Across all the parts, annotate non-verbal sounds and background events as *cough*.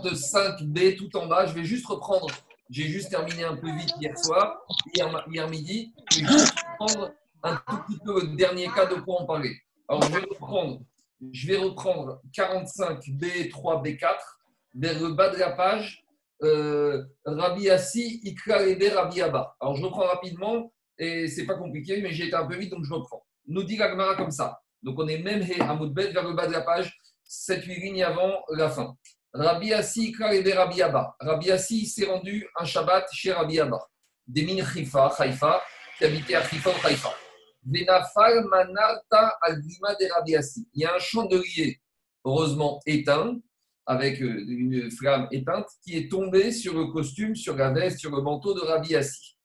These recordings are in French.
45B tout en bas. Je vais juste reprendre. J'ai juste terminé un peu vite hier soir, hier, hier midi. Je vais juste reprendre un tout petit peu le dernier cas de quoi on parlait. Alors, je vais reprendre, je vais reprendre 45B, 3B4 vers le bas de la page. Euh, Rabbi Assi, Ikra Rabbi Abba. Alors, je reprends rapidement et c'est pas compliqué, mais j'ai été un peu vite donc je reprends. Nous dit l'Agmara comme ça. Donc, on est même à Moudbet vers le bas de la page, 7-8 lignes avant la fin. Rabbi Assi, Ikra Rabbi Abba. Rabbi Assi s'est rendu un Shabbat chez Rabbi Abba. Des mines Khifa, Haïfa, qui habitait à Khifa ou Haïfa. Manarta Il y a un chandelier, heureusement éteint, avec euh, une flamme éteinte, qui est tombé sur le costume, sur la veste, sur le manteau de Rabbi Assi.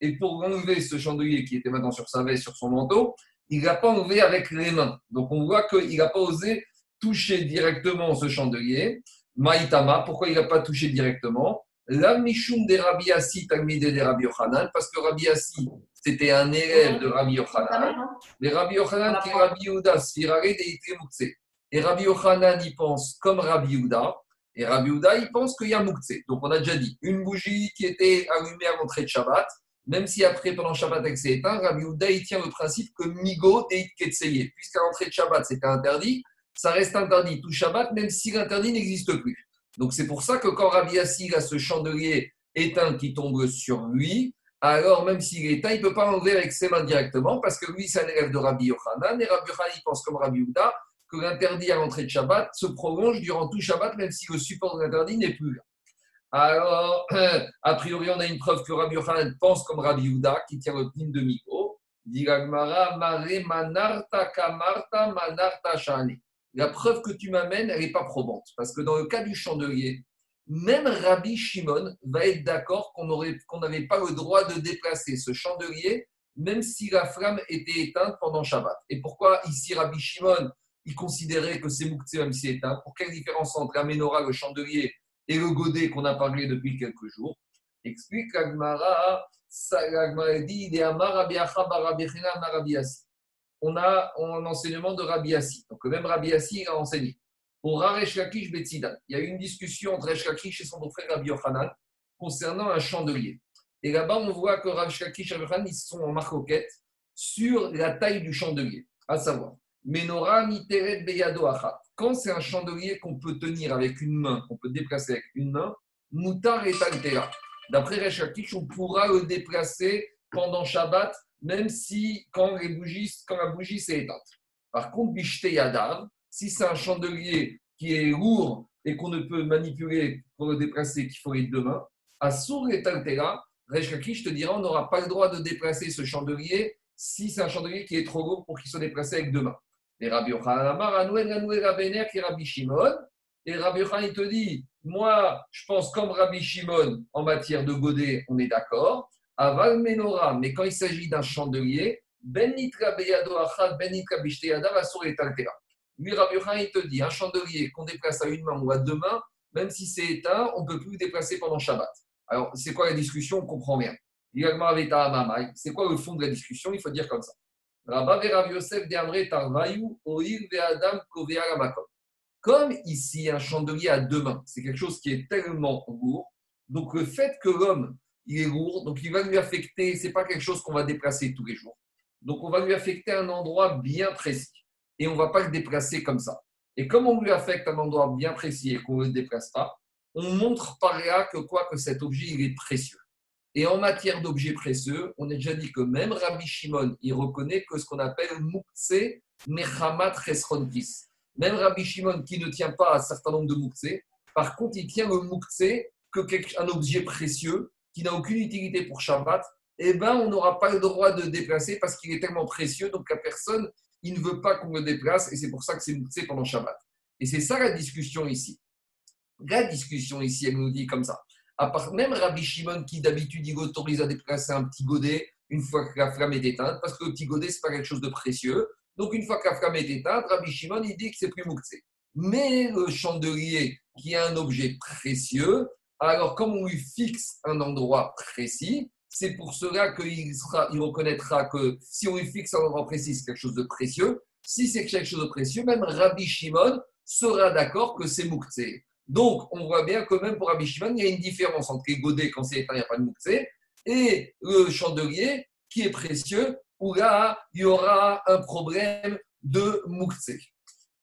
Et pour enlever ce chandelier qui était maintenant sur sa veste, sur son manteau, il n'a pas enlevé avec les mains. Donc on voit qu'il n'a pas osé toucher directement ce chandelier. Maïtama, pourquoi il n'a pas touché directement? La Mishum de Rabbi Assi, de Rabbi Yochanan, parce que Rabbi Assi, c'était un élève de Rabbi Yochanan. Mais Rabbi Yochanan, qui est Rabbi Yehuda, Et Rabbi Yochanan, il pense comme Rabbi Yehuda. Et Rabbi Yehuda, il pense qu'il y a Moukse. Donc on a déjà dit, une bougie qui était allumée à l'entrée de Shabbat, même si après, pendant Shabbat, elle s'est éteinte, Rabbi Yehuda, il tient le principe que Migo et Ketseye. Puisqu'à l'entrée de Shabbat, c'était interdit, ça reste interdit tout Shabbat, même si l'interdit n'existe plus. Donc c'est pour ça que quand Rabbi Yassi a ce chandelier éteint qui tombe sur lui, alors même s'il est éteint, il ne peut pas enlever avec ses mains directement parce que lui, c'est un élève de Rabbi Yochanan et Rabbi Yochanan, pense comme Rabbi Ouda que l'interdit à l'entrée de Shabbat se prolonge durant tout Shabbat, même si le support de l'interdit n'est plus là. Alors, *clears throat* a priori, on a une preuve que Rabbi Yochanan pense comme Rabbi Ouda qui tient le pin de Miko. La preuve que tu m'amènes, elle n'est pas probante. Parce que dans le cas du chandelier, même Rabbi Shimon va être d'accord qu'on n'avait pas le droit de déplacer ce chandelier, même si la flamme était éteinte pendant Shabbat. Et pourquoi ici Rabbi Shimon, il considérait que c'est Moukhtse même si éteint? Pour quelle différence entre la menorah, le chandelier, et le godet qu'on a parlé depuis quelques jours? Explique Agmara, dit On a un enseignement de Rabbi Assi. Donc, même Rabbi Assi a enseigné. Pour Raresh Lakish Il y a eu une discussion entre Resh et son frère Rabbi Yochanan concernant un chandelier. Et là-bas, on voit que Raresh Lakish et Rabbi Yochanan, ils sont en marcoquette sur la taille du chandelier. À savoir, Menora Niteret Beyado Quand c'est un chandelier qu'on peut tenir avec une main, qu'on peut déplacer avec une main, Moutar et. D'après Resh on pourra le déplacer pendant Shabbat, même si quand, les bougies, quand la bougie s'est éteinte. Par contre, si c'est un chandelier qui est lourd et qu'on ne peut manipuler pour le déplacer, qu'il faut deux mains, à Sour et Taltera, je te dirai, on n'aura pas le droit de déplacer ce chandelier si c'est un chandelier qui est trop lourd pour qu'il soit déplacé avec deux mains. Et Rabbi qui Rabbi Shimon. Et Rabbi Yochanan, il te dit, moi, je pense comme Rabbi Shimon en matière de godet, on est d'accord. Aval Menora, mais quand il s'agit d'un chandelier, Ben Nitra Beyado Achad, Ben Nitra va sur et Taltera. Lui, Rabbi il te dit, un chandelier qu'on déplace à une main ou à deux mains, même si c'est éteint, on ne peut plus le déplacer pendant Shabbat. Alors, c'est quoi la discussion? On ne comprend rien. C'est quoi le fond de la discussion? Il faut dire comme ça. Comme ici, un chandelier à deux mains, c'est quelque chose qui est tellement lourd. Donc, le fait que l'homme, il est lourd, donc il va lui affecter, c'est pas quelque chose qu'on va déplacer tous les jours. Donc, on va lui affecter un endroit bien précis et on ne va pas le déplacer comme ça. Et comme on lui affecte un endroit bien précis et qu'on ne le déplace pas, on montre par là que quoi que cet objet il est précieux. Et en matière d'objets précieux, on a déjà dit que même Rabbi Shimon, il reconnaît que ce qu'on appelle Moukse Mechamat Resrontis. Même Rabbi Shimon, qui ne tient pas un certain nombre de Moukse, par contre, il tient le Moukse que un objet précieux n'a aucune utilité pour Shabbat, eh ben, on n'aura pas le droit de déplacer parce qu'il est tellement précieux, donc la personne il ne veut pas qu'on le déplace et c'est pour ça que c'est pendant Shabbat. Et c'est ça la discussion ici. La discussion ici, elle nous dit comme ça. À part, même Rabbi Shimon qui d'habitude il autorise à déplacer un petit godet une fois que la flamme est éteinte, parce que le petit godet, ce n'est pas quelque chose de précieux. Donc une fois que la flamme est éteinte, Rabbi Shimon il dit que c'est plus mouktsé. Mais le chandelier qui est un objet précieux, alors comme on lui fixe un endroit précis, c'est pour cela qu'il il reconnaîtra que si on lui fixe un endroit précis, c'est quelque chose de précieux. Si c'est quelque chose de précieux, même Rabbi Shimon sera d'accord que c'est Mouktsé. Donc, on voit bien que même pour Rabbi Shimon, il y a une différence entre les godets quand c'est éteint, il n'y a pas de moukse, et le chandelier qui est précieux, où là, il y aura un problème de moukse.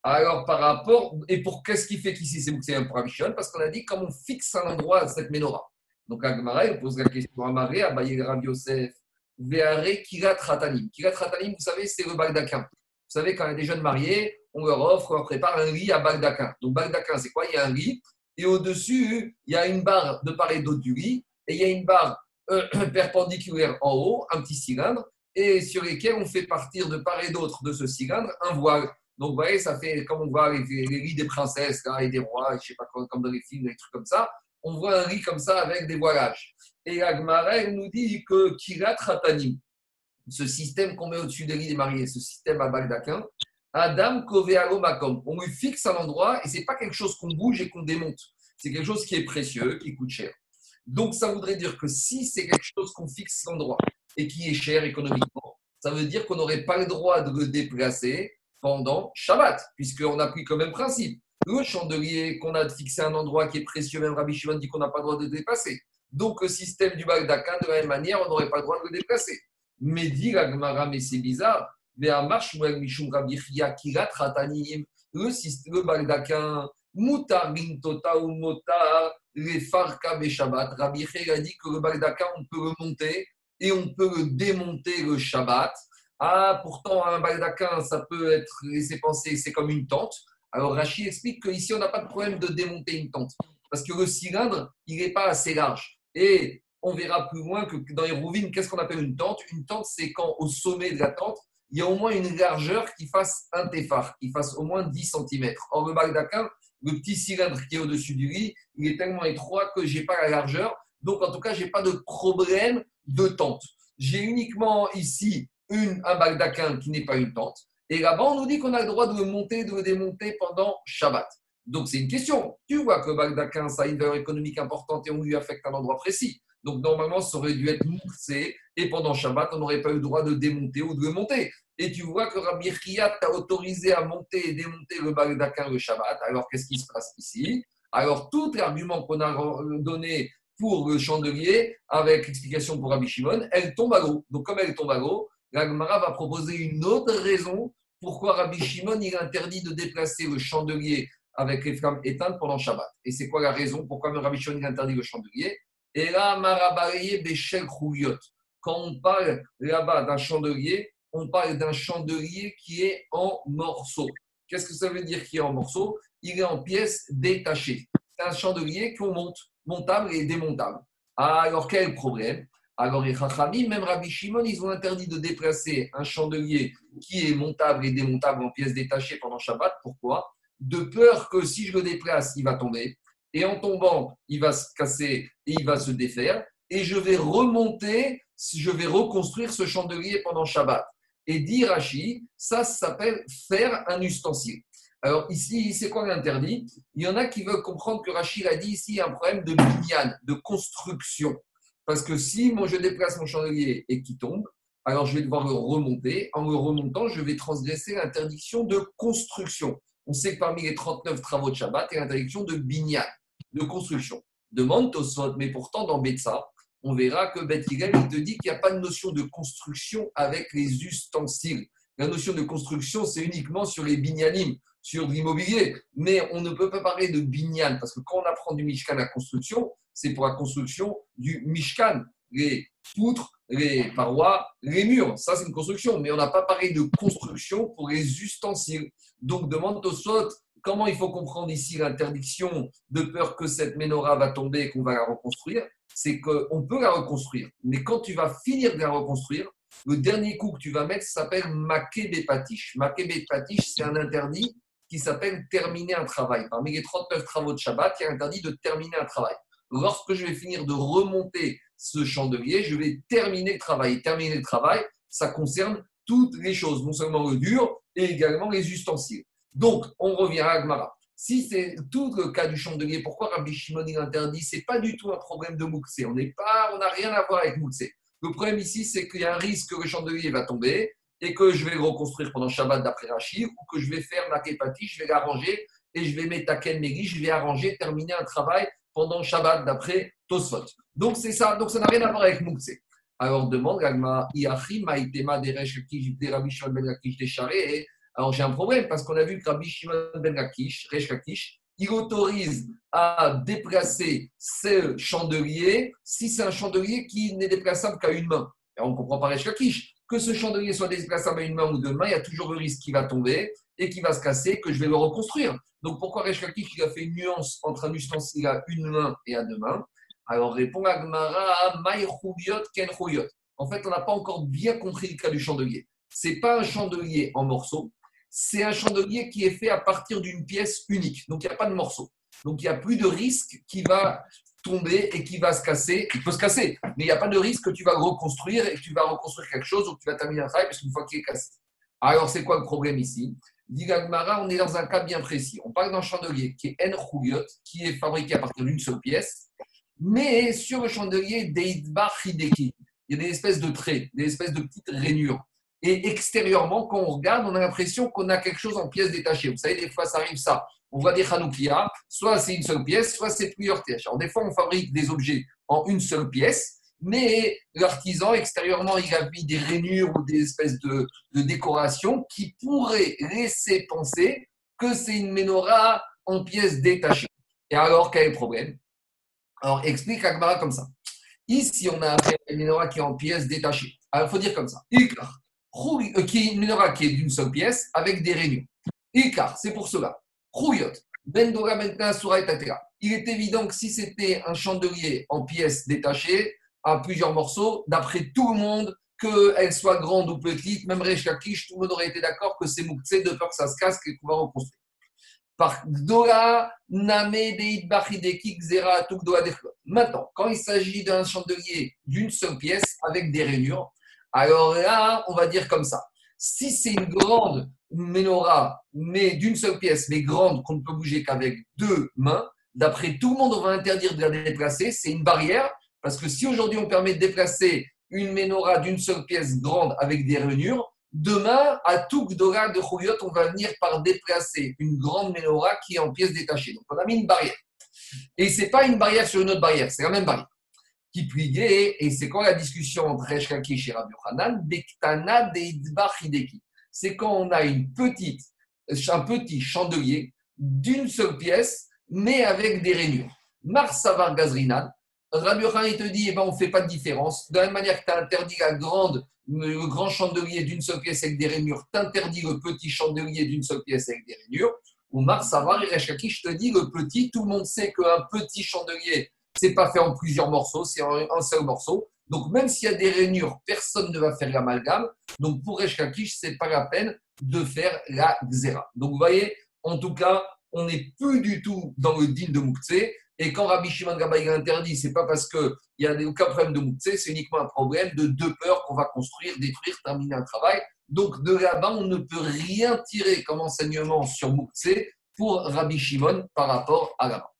Alors, par rapport, et pour qu'est-ce qui fait qu'ici c'est moukse pour Rabbi Shimon Parce qu'on a dit, comme on fixe un endroit à cette menorah. Donc, Agmara, il pose la question à Maré, à Bayer Rabbi Yosef, Veare Kirat Ratanim. Kirat Ratanim, vous savez, c'est le Bagdakin. Vous savez, quand il y a des jeunes mariés, on leur offre, on leur prépare un riz à Bagdakin. Donc, Bagdakin, c'est quoi? Il y a un riz, et au-dessus, il y a une barre de part et d'autre du riz, et il y a une barre euh, *coughs* perpendiculaire en haut, un petit cylindre, et sur lesquels on fait partir de part et d'autre de ce cylindre un voile. Donc, vous voyez, ça fait comme on voit les, les des princesses et des rois, je ne sais pas, comme dans les films, des trucs comme ça on voit un riz comme ça avec des voilages. Et Agmarel nous dit que Kirat Ratanim, ce système qu'on met au-dessus des riz des mariés, ce système à Bagdakin, Adam Kovealo Makom, on lui fixe un endroit et c'est pas quelque chose qu'on bouge et qu'on démonte. C'est quelque chose qui est précieux, qui coûte cher. Donc ça voudrait dire que si c'est quelque chose qu'on fixe l'endroit et qui est cher économiquement, ça veut dire qu'on n'aurait pas le droit de le déplacer pendant Shabbat, puisqu'on a pris comme même principe le chandelier qu'on a fixé à un endroit qui est précieux, même Rabbi Shimon dit qu'on n'a pas le droit de le déplacer. Donc, le système du Bagdakin, de la même manière, on n'aurait pas le droit de le déplacer. Mais dit la mais c'est bizarre. Mais à marche, Mishum Rabbi Kirat Ratanim, le le Bagdakin, Mutar Tota ou Motar, les Farka Shabbat. Rabbi a dit que le Bagdakin, on peut le monter et on peut le démonter le Shabbat. Ah, pourtant, un Bagdakin, ça peut être laissé penser, c'est comme une tente. Alors Rachid explique qu'ici, on n'a pas de problème de démonter une tente. Parce que le cylindre, il n'est pas assez large. Et on verra plus loin que dans les rouvines, qu'est-ce qu'on appelle une tente? Une tente, c'est quand au sommet de la tente, il y a au moins une largeur qui fasse un téphare, qui fasse au moins 10 cm. Or, le Bagdakin, le petit cylindre qui est au-dessus du lit, il est tellement étroit que je n'ai pas la largeur. Donc, en tout cas, je n'ai pas de problème de tente. J'ai uniquement ici une, un Bagdakin qui n'est pas une tente. Et là-bas, on nous dit qu'on a le droit de le monter, de le démonter pendant Shabbat. Donc, c'est une question. Tu vois que Bagdakin, ça a une valeur économique importante et on lui affecte un endroit précis. Donc, normalement, ça aurait dû être moussé et pendant Shabbat, on n'aurait pas eu le droit de démonter ou de le monter. Et tu vois que Rabbi Riyad t'a autorisé à monter et démonter le Bagdakin le Shabbat. Alors, qu'est-ce qui se passe ici? Alors, tout l'argument qu'on a donné pour le chandelier, avec l'explication pour Rabbi Shimon, elle tombe à l'eau. Donc, comme elle tombe à l'eau, L'Agmara va proposer une autre raison pourquoi Rabbi Shimon il interdit de déplacer le chandelier avec les flammes éteintes pendant Shabbat. Et c'est quoi la raison pourquoi Rabbi Shimon il interdit le chandelier? Et là, Marabaye Bechel Quand on parle là-bas d'un chandelier, on parle d'un chandelier qui est en morceaux. Qu'est-ce que ça veut dire qui est en morceaux? Il est en pièces détachées. C'est un chandelier qu'on monte, montable et démontable. Alors quel problème? Alors les Chachamim, même Rabbi Shimon, ils ont interdit de déplacer un chandelier qui est montable et démontable en pièces détachées pendant Shabbat. Pourquoi? De peur que si je le déplace, il va tomber. Et en tombant, il va se casser et il va se défaire. Et je vais remonter, je vais reconstruire ce chandelier pendant Shabbat. Et dit Rashi, ça, s'appelle faire un ustensile. Alors ici, c'est quoi l'interdit? Il y en a qui veulent comprendre que Rachid a dit ici un problème de binyan, de construction. Parce que si moi je déplace mon chandelier et qu'il tombe, alors je vais devoir le remonter. En le remontant, je vais transgresser l'interdiction de construction. On sait que parmi les 39 travaux de Shabbat, il y a l'interdiction de binyan, de construction. Demande Tosfot, mais pourtant dans Betsa, on verra que Beth te dit qu'il n'y a pas de notion de construction avec les ustensiles. La notion de construction, c'est uniquement sur les binyanim, sur l'immobilier. Mais on ne peut pas parler de binyan, parce que quand on apprend du Mishkan la construction, c'est pour la construction du Mishkan. Les poutres, les parois, les murs, ça c'est une construction. Mais on n'a pas parlé de construction pour les ustensiles. Donc demande au Sot comment il faut comprendre ici l'interdiction de peur que cette menorah va tomber et qu'on va la reconstruire? C'est qu'on peut la reconstruire. Mais quand tu vas finir de la reconstruire, le dernier coup que tu vas mettre s'appelle Maké Bepatish. Maké c'est un interdit qui s'appelle terminer un travail. Parmi les 39 travaux de Shabbat, il a interdit de terminer un travail lorsque je vais finir de remonter ce chandelier, je vais terminer le travail. Terminer le travail, ça concerne toutes les choses, non seulement le dur, et également les ustensiles. Donc, on revient à Agmara. Si c'est tout le cas du chandelier, pourquoi Rabbi Shimon il interdit? C'est pas du tout un problème de Moukse. On n'a rien à voir avec Moukse. Le problème ici, c'est qu'il y a un risque que le chandelier va tomber et que je vais reconstruire pendant Shabbat d'après Rachid ou que je vais faire ma képati, je vais l'arranger et je vais mettre à Megi, je vais arranger, terminer un travail pendant Shabbat d'après Tosfot. Donc c'est ça, donc ça n'a rien à voir avec Moukse. Alors demande Gagma, Iachi, Maïtema, Deresh, Rabbi Shimon Ben Lakish, Desharé. Alors j'ai un problème parce qu'on a vu que Rabbi Shimon Ben Lakish, Resh Lakish, il autorise à déplacer ce chandelier si c'est un chandelier qui n'est déplaçable qu'à une main. Et on ne comprend pas Resh Lakish. Que ce chandelier soit déplaçable à une main ou deux mains, il y a toujours le risque qu'il va tomber et qu'il va se casser, que je vais le reconstruire. Donc pourquoi Resh Lakish il a fait une nuance entre un ustensile à une main et à deux mains? Alors répond Agmara, Ken En fait, on n'a pas encore bien compris le cas du chandelier. Ce n'est pas un chandelier en morceaux, c'est un chandelier qui est fait à partir d'une pièce unique. Donc, il n'y a pas de morceaux. Donc, il n'y a plus de risque qui va et qui va se casser. Il peut se casser, mais il n'y a pas de risque que tu vas reconstruire et que tu vas reconstruire quelque chose ou que tu vas terminer un travail parce qu'une fois qu'il est cassé. Alors, c'est quoi le problème ici? Dit on est dans un cas bien précis. On parle d'un chandelier qui est En qui est fabriqué à partir d'une seule pièce mais sur le chandelier il y a des espèces de traits, des espèces de petites rainures. Et extérieurement, quand on regarde, on a l'impression qu'on a quelque chose en pièces détachées. Vous savez, des fois, ça arrive ça. On voit des Hanoukia, soit c'est une seule pièce, soit c'est plusieurs pièces. Alors, des fois, on fabrique des objets en une seule pièce, mais l'artisan, extérieurement, il a mis des rainures ou des espèces de, de décorations qui pourraient laisser penser que c'est une menorah en pièces détachées. Et alors, quel est le problème? Alors, explique Akbara comme ça. Ici, on a une menorah qui est en pièces détachées. Alors, il faut dire comme ça. Ikar, euh, qui est une menorah qui est d'une seule pièce avec des réunions. Ikar, c'est pour cela. Khouyot, Bendora maintenant Il est évident que si c'était un chandelier en pièces détachées, à plusieurs morceaux, d'après tout le monde, qu'elle soit grande ou petite, même Rechakish, tout le monde aurait été d'accord que c'est Moukse de peur que ça se casse et qu'on va reconstruire. Par Maintenant, quand il s'agit d'un chandelier d'une seule pièce avec des rainures, alors là, on va dire comme ça. Si c'est une grande menorah, mais d'une seule pièce, mais grande, qu'on ne peut bouger qu'avec deux mains, d'après tout le monde, on va interdire de la déplacer. C'est une barrière, parce que si aujourd'hui on permet de déplacer une menorah d'une seule pièce grande avec des rainures, Demain, à tout Gdora de Chouyot, on va venir par déplacer une grande menorah qui est en pièces détachées. Donc, on a mis une barrière. Et ce n'est pas une barrière sur une autre barrière, c'est la même barrière. Qui pliait, et c'est quand la discussion entre Reshkaki et Rabbi Hanan, Bektana Hideki. C'est quand on a un petit chandelier d'une seule pièce, mais avec des rainures. Marsavar Gazrinan, Rabbi Hanan, il te dit, eh ben, on ne fait pas de différence. De la même manière que tu as interdit la grande le grand chandelier d'une seule pièce avec des rainures t'interdit le petit chandelier d'une seule pièce avec des rainures. Ou Mars Savar et je te dis le petit, tout le monde sait qu'un petit chandelier, c'est pas fait en plusieurs morceaux, c'est en un seul morceau. Donc même s'il y a des rainures, personne ne va faire l'amalgame. Donc pour Reshkakish, c'est pas la peine de faire la xéra. Donc vous voyez, en tout cas, on n'est plus du tout dans le din de Moukse. Et quand Rabbi Shimon Gabaï interdit, ce n'est pas parce qu'il n'y a aucun problème de Moukse, c'est uniquement un problème de deux peurs qu'on va construire, détruire, terminer un travail. Donc de là-bas, on ne peut rien tirer comme enseignement sur Moukse pour Rabbi Shimon par rapport à là-bas.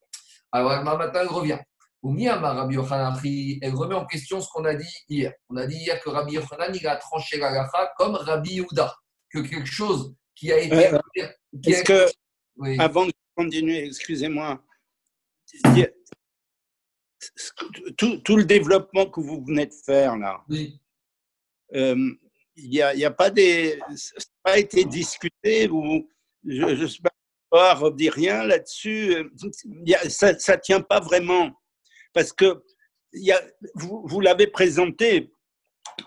Alors matin, elle revient. Rabbi elle remet en question ce qu'on a dit hier. On a dit hier que Rabbi Yochanan, il a tranché la gacha comme Rabbi Yehuda, que quelque chose qui a été... Est-ce que, avant de continuer, excusez-moi, tout, le développement que vous venez de faire là, euh, il n'y a, pas des, ça n'a pas été discuté ou je ne sais pas redire rien là-dessus. Ça ne tient pas vraiment parce que y a, vous, vous l'avez présenté.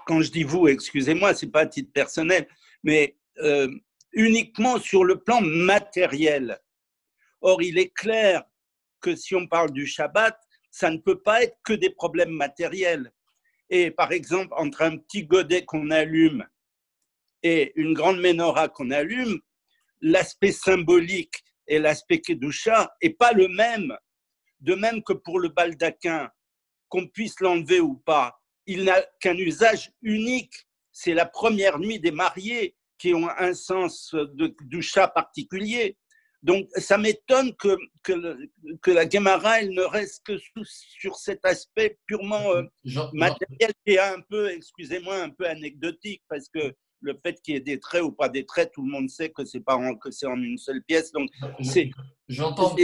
Quand je dis vous, excusez-moi, c'est pas à titre personnel, mais euh, uniquement sur le plan matériel. Or, il est clair que si on parle du Shabbat, ça ne peut pas être que des problèmes matériels. Et par exemple, entre un petit godet qu'on allume et une grande menorah qu'on allume, l'aspect symbolique et l'aspect kedusha est pas le même. De même que pour le baldaquin, qu'on puisse l'enlever ou pas, il n'a qu'un usage unique. C'est la première nuit des mariés qui ont un sens de doucha particulier. Donc, ça m'étonne que, que, la Gemara, elle ne reste que sur cet aspect purement euh, matériel est un peu, excusez-moi, un peu anecdotique, parce que le fait qu'il y ait des traits ou pas des traits, tout le monde sait que c'est pas en, que c'est en une seule pièce. Donc c'est. J'entends.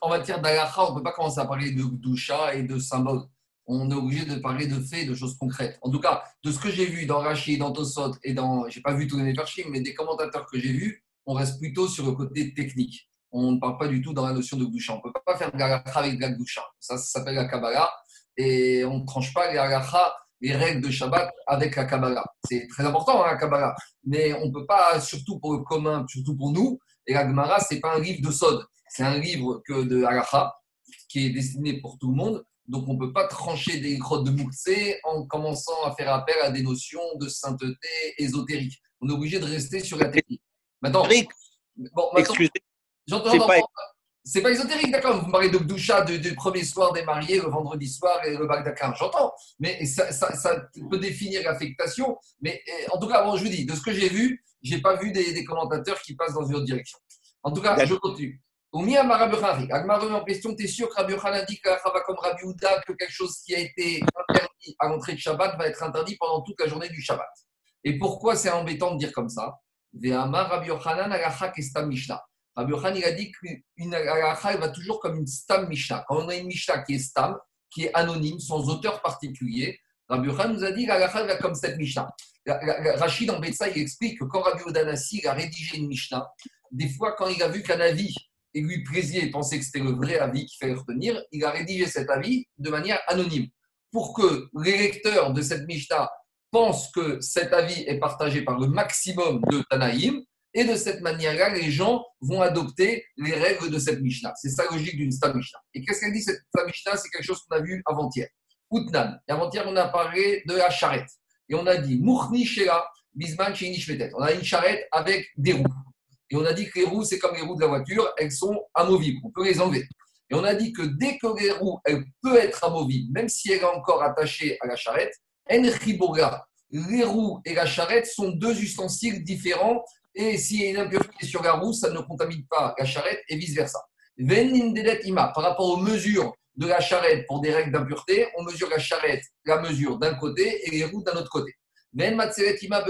En matière d'alacha, on ne peut pas commencer à parler de doucha et de symboles. On est obligé de parler de faits, de choses concrètes. En tout cas, de ce que j'ai vu dans Rachid, dans Tosot et dans, j'ai pas vu tous les Neferchim, mais des commentateurs que j'ai vus, on reste plutôt sur le côté technique. On ne parle pas du tout dans la notion de doucha. On ne peut pas faire de avec de la doucha. Ça, ça s'appelle la Kabbalah et on ne tranche pas les les règles de Shabbat avec la Kabbalah. C'est très important, hein, la Kabbalah. Mais on ne peut pas, surtout pour le commun, surtout pour nous, et la Gemara, ce n'est pas un livre de Sod. C'est un livre que de Halacha, qui est destiné pour tout le monde. Donc, on ne peut pas trancher des grottes de Mouktsé en commençant à faire appel à des notions de sainteté ésotérique. On est obligé de rester sur la technique. Maintenant, bon, excusez, j'entends. C'est pas ésotérique, d'accord Vous me parlez de Gdoucha du, premier soir des mariés, le vendredi soir et le Bagdakar, j'entends. Mais ça, peut définir l'affectation. Mais eh, en tout cas, bon, je vous dis, de ce que j'ai vu, je n'ai pas vu des, commentateurs qui passent dans une autre direction. En tout cas, je continue. Au Miyama Rabbi en question, tu es sûr que Rabbi a dit que comme Rabbi Ouda, que quelque chose qui a été interdit à l'entrée de Shabbat va être interdit pendant toute la journée du Shabbat. Et pourquoi c'est embêtant de dire comme ça? Ve'ama Rabbi Yochanan Mishnah. Rabbi il a dit qu'une halakha, va toujours comme une stam mishnah. Quand on a une mishnah qui est stam, qui est anonyme, sans auteur particulier, Rabbi Yochanan nous a dit que halakha va comme cette mishnah. Rachid en Betsa, il explique que quand Rabbi Odanassi a rédigé une mishnah, des fois, quand il a vu qu'un avis et lui plaisait et pensait que c'était le vrai avis qu'il fallait retenir, il a rédigé cet avis de manière anonyme. Pour que les lecteurs de cette Mishnah pensent que cet avis est partagé par le maximum de Tanaïm, et de cette manière-là, les gens vont adopter les règles de cette Mishnah. C'est ça la logique d'une Stam Mishnah. Et qu'est-ce qu'elle dit cette Stam Mishnah? C'est quelque chose qu'on a vu avant-hier. Outnan. Et avant-hier, on a parlé de la charrette. Et on a dit Mourni Shela, Bisman On a une charrette avec des roues. Et on a dit que les roues, c'est comme les roues de la voiture, elles sont amovibles. On peut les enlever. Et on a dit que dès que les roues, elles peuvent être amovibles, même si elles sont encore attachées à la charrette, les roues et la charrette sont deux ustensiles différents et s'il y a une impureté sur la roue, ça ne contamine pas la charrette et vice-versa. ima, par rapport aux mesures de la charrette pour des règles d'impureté, on mesure la charrette, la mesure d'un côté et les roues d'un autre côté. Ven ima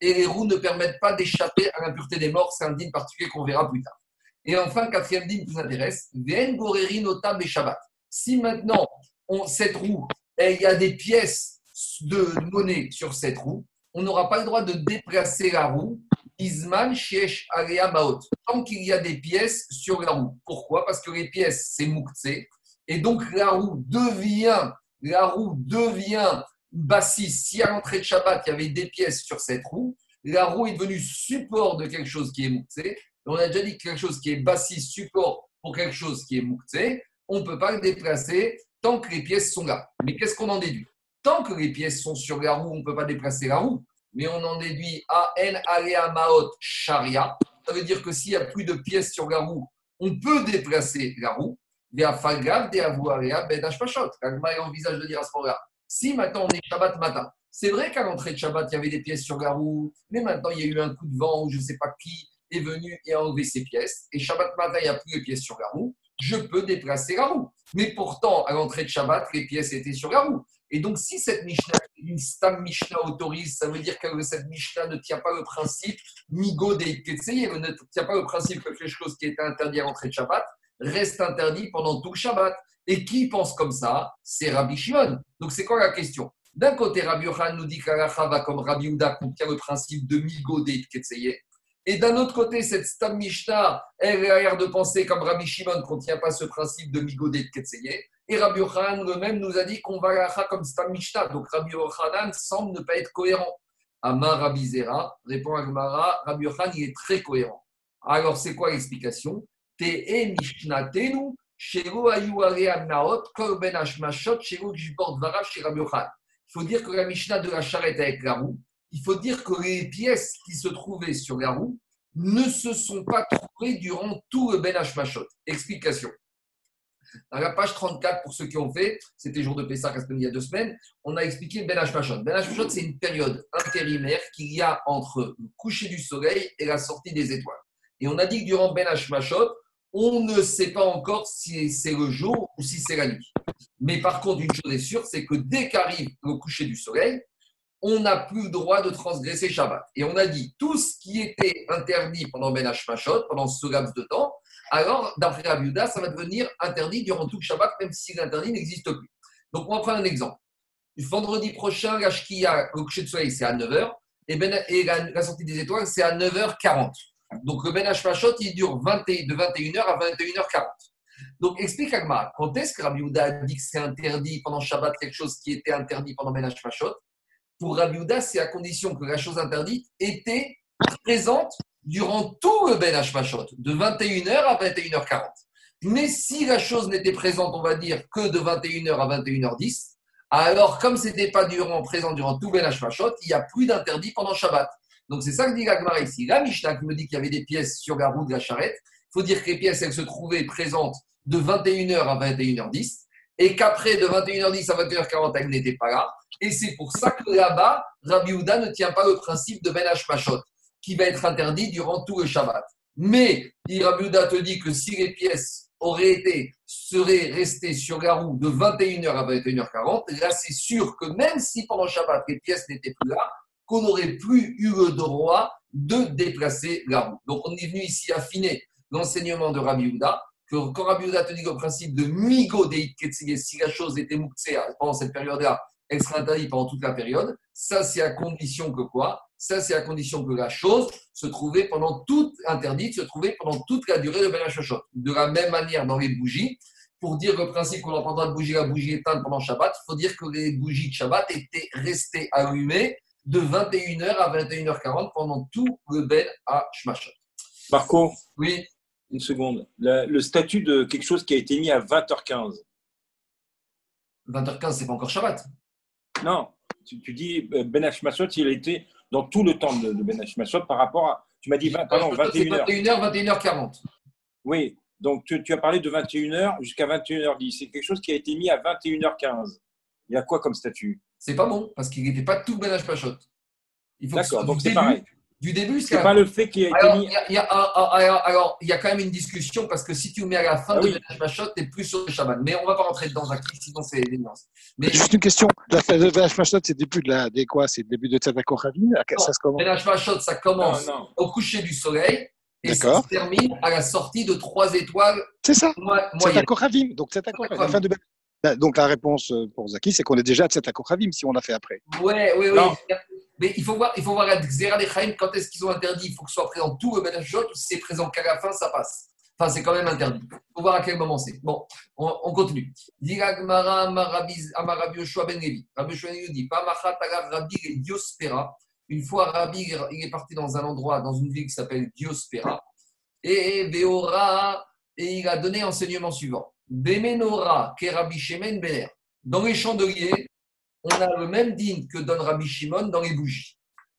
et les roues ne permettent pas d'échapper à l'impureté des morts. C'est un dîme particulier qu'on verra plus tard. Et enfin, quatrième dîme qui nous intéresse, Ven goreri nota Shabbat. Si maintenant, on, cette roue, il y a des pièces de monnaie sur cette roue, on n'aura pas le droit de déplacer la roue Isman Shesh Alea Maot. Tant qu'il y a des pièces sur la roue. Pourquoi? Parce que les pièces, c'est Moukhtse. Et donc la roue devient, la roue devient bassiste. Si à l'entrée de Shabbat, il y avait des pièces sur cette roue, la roue est devenue support de quelque chose qui est Moukhtse. On a déjà dit que quelque chose qui est bassiste, support pour quelque chose qui est Moukhtse, on ne peut pas le déplacer tant que les pièces sont là. Mais qu'est-ce qu'on en déduit? Tant que les pièces sont sur la roue, on ne peut pas déplacer la roue mais on en déduit A-N Alea Maot Sharia. Ça veut dire que s'il n'y a plus de pièces sur la roue, on peut déplacer la roue. Ben envisage de dire à ce moment-là, si maintenant on est Shabbat matin, c'est vrai qu'à l'entrée de Shabbat, il y avait des pièces sur la roue, mais maintenant il y a eu un coup de vent ou je ne sais pas qui est venu et a enlevé ces pièces, et Shabbat matin, il n'y a plus de pièces sur la roue, je peux déplacer la roue. Mais pourtant, à l'entrée de Shabbat, les pièces étaient sur la roue. Et donc, si cette Mishnah, une Stam Mishnah autorise, ça veut dire que cette Mishnah ne tient pas le principe Migo de ne tient pas le principe que quelque chose qui est interdit à l'entrée de Shabbat reste interdit pendant tout le Shabbat. Et qui pense comme ça? C'est Rabbi Shimon. Donc, c'est quoi la question? D'un côté, Rabbi Yohan nous dit qu'Alacha va comme Rabbi Uda contient le principe de Migo de et d'un autre côté, cette Stam Mishnah, elle a l'air de penser comme Rabbi Shimon ne tient pas ce principe de Migodet de. Et Rabbi Yochanan lui-même nous a dit qu'on va la comme Stam Mishnah. Donc Rabbi Yochanan semble ne pas être cohérent. Amar Rabbi répond Agmara, Rabbi Yochanan, il est très cohérent. Alors, c'est quoi l'explication? Te Mishnah tenu, Shero Naot, Korben Hashmashot, Shero Varav, Rabbi Yochanan. Il faut dire que la Mishnah de la charrette avec la roue, il faut dire que les pièces qui se trouvaient sur la roue ne se sont pas trouvées durant tout le Ben Hashmashot. Explication. Dans la page 34, pour ceux qui ont fait, c'était jour de Pessah, il y a deux semaines, on a expliqué Ben Hashmashot. Ben Hashmashot, c'est une période intérimaire qu'il y a entre le coucher du soleil et la sortie des étoiles. Et on a dit que durant Ben Hashmashot, on ne sait pas encore si c'est le jour ou si c'est la nuit. Mais par contre, une chose est sûre, c'est que dès qu'arrive le coucher du soleil, on n'a plus le droit de transgresser Shabbat. Et on a dit tout ce qui était interdit pendant Ben Hashmashot, pendant ce laps de temps, alors d'après Rabbi ça va devenir interdit durant tout le Shabbat, même si l'interdit n'existe plus. Donc on va prendre un exemple. Vendredi prochain, la Shkia, le coucher de soleil, c'est à 9h, et, ben, et la, sortie des étoiles, c'est à 9h40. Donc le Ben Hashmashot, il dure de 21h à 21h40. Donc, explique Agmar, quand est-ce que Rabbi a dit que c'est interdit pendant Shabbat quelque chose qui était interdit pendant Ben Hashmashot? Pour Rabbi c'est à condition que la chose interdite était présente durant tout le Ben Hashmashot, de 21h à 21h40. Mais si la chose n'était présente, on va dire, que de 21h à 21h10, alors comme ce n'était pas durant, présent durant tout Ben Hashmashot, il n'y a plus d'interdit pendant Shabbat. Donc c'est ça que dit Agmar ici. La Mishnah qui me dit qu'il y avait des pièces sur la roue de la charrette, il faut dire que les pièces, elles se trouvaient présentes de 21h à 21h10 et qu'après de 21h10 à 21h40, elles n'étaient pas là. Et c'est pour ça que là-bas, Rabbi Houda ne tient pas le principe de Ben Hashmashot, qui va être interdit durant tout le Shabbat. Mais Rabbi Houda te dit que si les pièces auraient été, seraient restées sur la roue de 21h à 21h40, là c'est sûr que même si pendant Shabbat les pièces n'étaient plus là, qu'on n'aurait plus eu le droit de déplacer la roue. Donc on est venu ici affiner l'enseignement de Rabbi Houda, que quand Rabbi Houda te dit le principe de migo deit si la chose était mouxée pendant cette période-là, elle sera interdite pendant toute la période, ça c'est à condition que quoi? Ça c'est à condition que la chose se trouvait pendant toute, interdite, se trouvait pendant toute la durée de Ben De la même manière dans les bougies, pour dire le principe qu'on entendra de bougie la bougie éteinte pendant Shabbat, il faut dire que les bougies de Shabbat étaient restées allumées de 21h à 21h40 pendant tout le Ben à Shmashot. Marco Oui une seconde. Le, statut de quelque chose qui a été mis à 20h15. 20h15, c'est pas encore Shabbat. Non, tu, dis euh, Ben Hashmashot, il a été dans tout le temps de, Ben Hashmashot par rapport à. Tu m'as dit 20, pardon, 21h. 21h, 21h40. Oui, donc tu, as parlé de 21h jusqu'à 21h10. C'est quelque chose qui a été mis à 21h15. Il y a quoi comme statut? C'est pas bon, parce qu'il n'était pas tout Ben Hashmashot. D'accord, donc c'est pareil du début C'est pas le fait qu'il y ait alors, mis... il y a, alors, il y a quand même une discussion parce que si tu mets à la fin ah de oui. Machot, tu es plus sur le Shabbat. Mais on va pas rentrer dedans, Zaki, sinon c'est. Mais juste une question. La fin de Machot, c'est début de la, des quoi? C'est le début de Tzedako Ravine Ça se commence? Machot, ça commence au coucher du soleil. Et ça se termine à la sortie de trois étoiles. C'est ça. Tzedako Ravine. Donc, La fin de donc la réponse euh, pour Zaki, c'est qu'on est déjà à Tzedako Ravim si on l'a fait après. Oui, oui, oui. Mais il faut voir, il faut voir la Xera quand est-ce qu'ils ont interdit? Il faut que ce soit présent tout le Ben ou si c'est présent qu'à la fin, ça passe. Enfin, c'est quand même interdit. Il faut voir à quel moment c'est. Bon, on, on continue. Rabbi Yoshua Ben Levi. Rabbi Yoshua Ben dit Rabbi Diospera. Une fois, Rabbi il est parti dans un endroit, dans une ville qui s'appelle Diospera. Et Veora, et il a donné enseignement suivant. Bemenora, ke Rabbi Shemen Bener. Dans les chandeliers, on a le même din que donne Rabbi Shimon dans les bougies.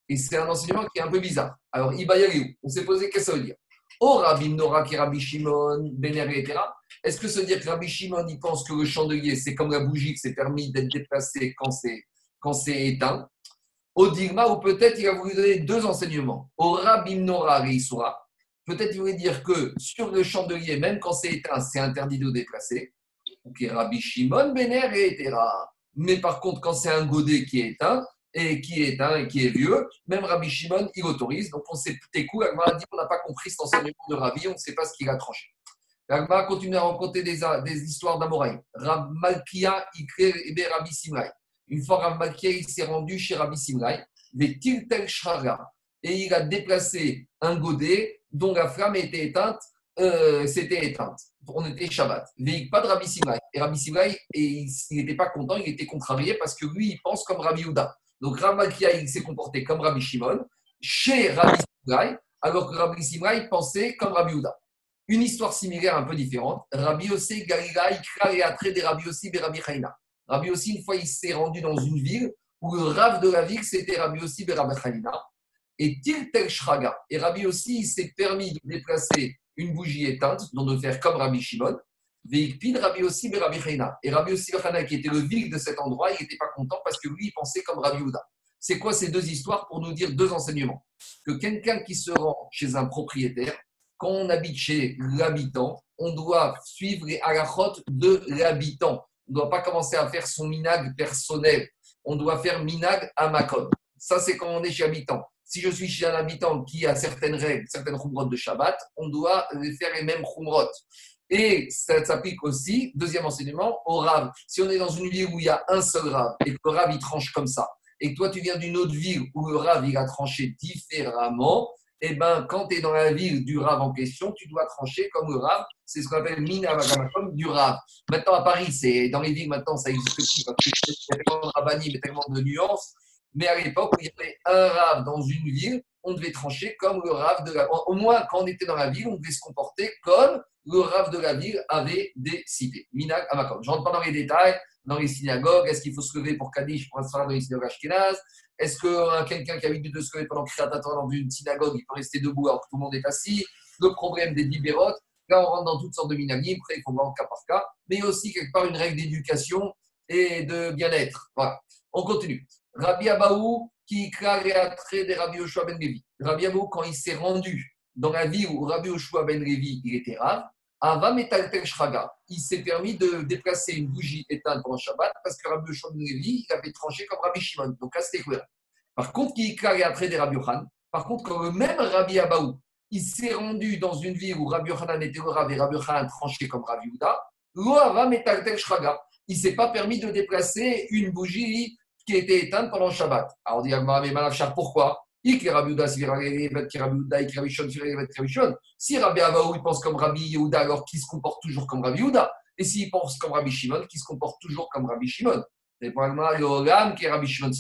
Et c'est un enseignement qui est un peu bizarre. Alors, Ibayariou, on s'est posé qu'est-ce que ça veut dire? Oh, Rabbi Nora qui Rabbi Shimon, Bénéré, etc. Est-ce que ça dire que Rabbi Shimon, il pense que le chandelier, c'est comme la bougie, que c'est permis d'être déplacé quand c'est, quand c'est éteint? Au Digma, ou peut-être il va vous donner deux enseignements. Au Rabbi Nora Reisura, peut-être il voulait dire que sur le chandelier, même quand c'est éteint, c'est interdit de déplacer. Ok, Rabbi Shimon, Bénéré, etc. Mais par contre, quand c'est un godet qui est éteint, et qui est éteint et qui est vieux, même Rabbi Shimon, il autorise. Donc on s'est coup, Agma dit on n'a pas compris cet enseignement de Rabbi, on ne sait pas ce qu'il a tranché. Agma continue à raconter des, histoires d'Amoraï. Rab Malkia, il crée Rabbi Simrai. Une fois, Rab Malkia, il s'est rendu chez Rabbi Simrai, les Tiltel Shraga, et il a déplacé un godet dont la flamme était éteinte euh, c'était éteinte. On était Shabbat. Mais pas de Rabbi Simraï. Et Rabbi Simraï, il n'était pas content, il était contrarié parce que lui, il pense comme Rabbi Houda. Donc Rabbi Malkia, il s'est comporté comme Rabbi Shimon, chez Rabbi Simraï, alors que Rabbi Simraï pensait comme Rabbi Houda. Une histoire similaire, un peu différente. Rabbi Yossi Galilaï, et attrait des Rabbi Yossi et Rabbi Chaina. Rabbi une fois, il s'est rendu dans une ville où le rave de la ville, c'était Rabbi Yossi et Rabbi Chaina. Et Tiltel Shraga. Et Rabbi Yossi, il s'est permis de déplacer une bougie éteinte, dont de faire comme Rabbi Shimon. Rabbi aussi, mais Rabbi Et Rabbi aussi, qui était le vil de cet endroit, il n'était pas content parce que lui, il pensait comme Rabbi Houda. C'est quoi ces deux histoires pour nous dire deux enseignements? Que quelqu'un qui se rend chez un propriétaire, quand on habite chez l'habitant, on doit suivre les halakhot de l'habitant. On ne doit pas commencer à faire son minag personnel on doit faire minag à makom. Ça, c'est quand on est chez habitant. Si je suis chez un habitant qui a certaines règles, certaines khumrot de Shabbat, on doit faire les mêmes khumrot. Et ça s'applique aussi, deuxième enseignement, au Rav. Si on est dans une ville où il y a un seul Rav et que le Rav il tranche comme ça, et que toi tu viens d'une autre ville où le Rav il a tranché différemment, eh ben, quand tu es dans la ville du Rav en question, tu dois trancher comme le Rav. C'est ce qu'on appelle Mina comme du Rav. Maintenant, à Paris, c'est dans les villes, maintenant, ça existe plus parce qu'il tellement de rabani, mais tellement de nuances. Mais à l'époque, il y avait un Rav dans une ville, on devait trancher comme le Rav de la Au moins, quand on était dans la ville, on devait se comporter comme le Rav de la ville avait décidé. Mina Amakom. Je ne rentre pas dans les détails, dans les synagogues. Est-ce qu'il faut se lever pour Kaddish pour faire dans les synagogues Ashkenaz est-ce que euh, quelqu'un qui a l'habitude de se lever pendant qu'il dans une synagogue, il peut rester debout alors que tout le monde est assis? Le problème des libérotes, là on rentre dans toutes sortes de minagim, après il faut voir cas par cas, mais aussi quelque part une règle d'éducation et de bien-être. Voilà. On continue. Rabbi Abaou qui trait des Rabbi Yoshua ben Levi. Rabbi Abaou, quand il s'est rendu dans la vie où Rabbi Yoshua ben Levi il était rave, Ava Metaltel Shraga, il s'est permis de déplacer une bougie éteinte pendant Shabbat parce que Rabbi Yoshua ben Levi, il avait tranché comme Rabbi Shimon. Donc là, c'était clair. Par contre, qui est après des Rabbi Yohan, par contre, quand le même Rabbi Abaou, il s'est rendu dans une ville où Rabbi Yohanan était le et Rabbi Yohanan tranché comme Rabbi Yehuda, il ne s'est pas permis de déplacer une bougie qui était éteinte pendant Shabbat. Alors on dit, mais pourquoi? Si Rabbi Abaou il pense comme Rabbi Yehuda, alors qu'il se comporte toujours comme Rabbi Yehuda? Et s'il pense comme Rabbi Shimon, qu'il se comporte toujours comme Rabbi Shimon. C'est probablement le qui est Rabbi Shimon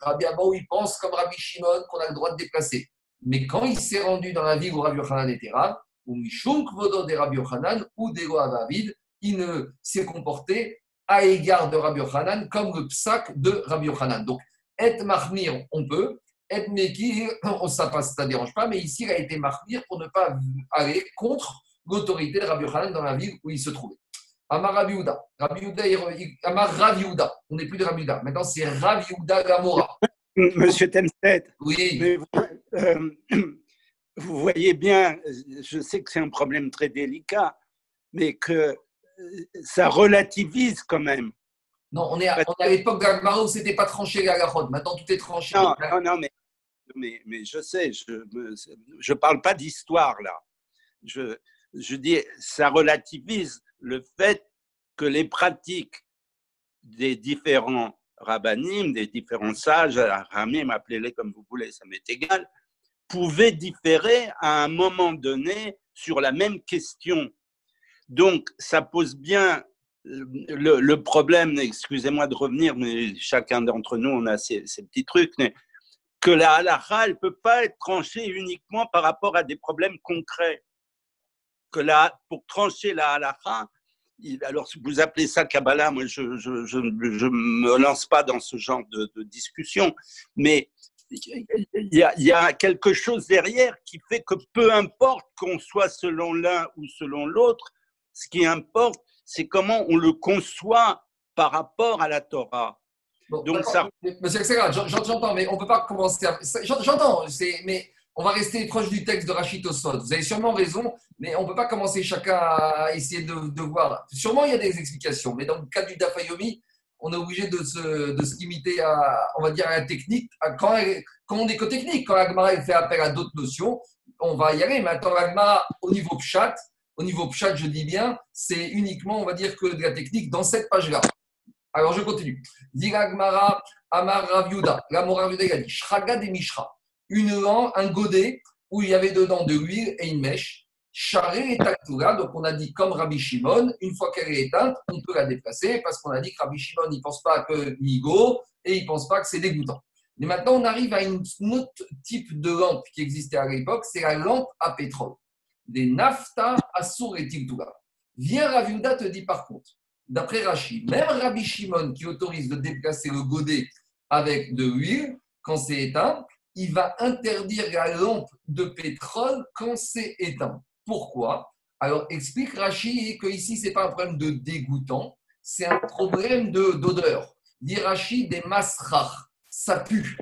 Rabbi Abaou il pense comme Rabbi Shimon qu'on a le droit de déplacer. Mais quand il s'est rendu dans la ville où Rabbi Yochanan était Rav, ou Mishum Kvodo de Rabbi Yochanan, ou Dego Avavid, il s'est comporté à égard de Rabbi Yochanan comme le psak de Rabbi Yochanan. Donc, être mahmir, on peut, être Mekir, ça passe, ça ne dérange pas, mais ici, il a été marqué pour ne pas aller contre l'autorité de Rabbi Yochanan dans la ville où il se trouvait. Amar Rabbi Uda. Amar Rabbi On n'est plus de Rabbi Uda. Maintenant, c'est Rabbi Uda Gamora. *laughs* Monsieur Temstedt. Oui. Vous, euh, *clears throat* vous, voyez bien, je sais que c'est un problème très délicat, mais que ça relativise quand même. Non, on est à, à l'époque d'Agmara où c'était pas tranché la Maintenant, tout est tranché. Non, non, non mais mais, mais je sais, je ne parle pas d'histoire là. Je, je dis, ça relativise le fait que les pratiques des différents rabbinim, des différents sages, ramim, appelez-les comme vous voulez, ça m'est égal, pouvaient différer à un moment donné sur la même question. Donc, ça pose bien le, le problème, excusez-moi de revenir, mais chacun d'entre nous, on a ces, petits trucs, mais que la halakha, ne peut pas être tranchée uniquement par rapport à des problèmes concrets. Que la, pour trancher la halakha, alors vous appelez ça Kabbalah, moi je ne je, me lance pas dans ce genre de, discussion, mais il y, a, quelque chose derrière qui fait que peu importe qu'on soit selon l'un ou selon l'autre, ce qui importe, c'est comment on le conçoit par rapport à la Torah. Donc ça. Monsieur j'entends, mais on ne peut pas commencer à. J'entends, mais on va rester proche du texte de Rachid Osod. Vous avez sûrement raison, mais on ne peut pas commencer chacun à essayer de, voir. Sûrement, il y a des explications, mais dans le cas du Dafayomi, on est obligé de se, de se, limiter à, on va dire, à la technique. quand, quand, on est que technique, quand l'Agmara fait appel à d'autres notions, on va y aller. Maintenant, l'Agmara, au niveau pchat, au niveau pchat, je dis bien, c'est uniquement, on va dire, que de la technique dans cette page-là. Alors je continue. Diragmara Amar Raviuda. La Raviuda, a dit Shraga de Mishra. Une un godet où il y avait dedans de l'huile et une mèche. Charé et Taktura, donc on a dit comme Rabbi Shimon, une fois qu'elle est éteinte, on peut la déplacer parce qu'on a dit que Rabbi Shimon, il ne pense pas que Nigo et il ne pense pas que c'est dégoûtant. Mais maintenant, on arrive à un autre type de lampe qui existait à l'époque, c'est la lampe à pétrole. Des nafta, asur et tiktura. Viens, Raviuda te dit par contre, d'après Rachid, même Rabbi Shimon qui autorise de déplacer le godet avec de l'huile, quand c'est éteint, il va interdire la lampe de pétrole quand c'est éteint. Pourquoi? Alors, explique Rachid que ici, ce n'est pas un problème de dégoûtant, c'est un problème d'odeur. Dit Rachid des masrach, ça pue.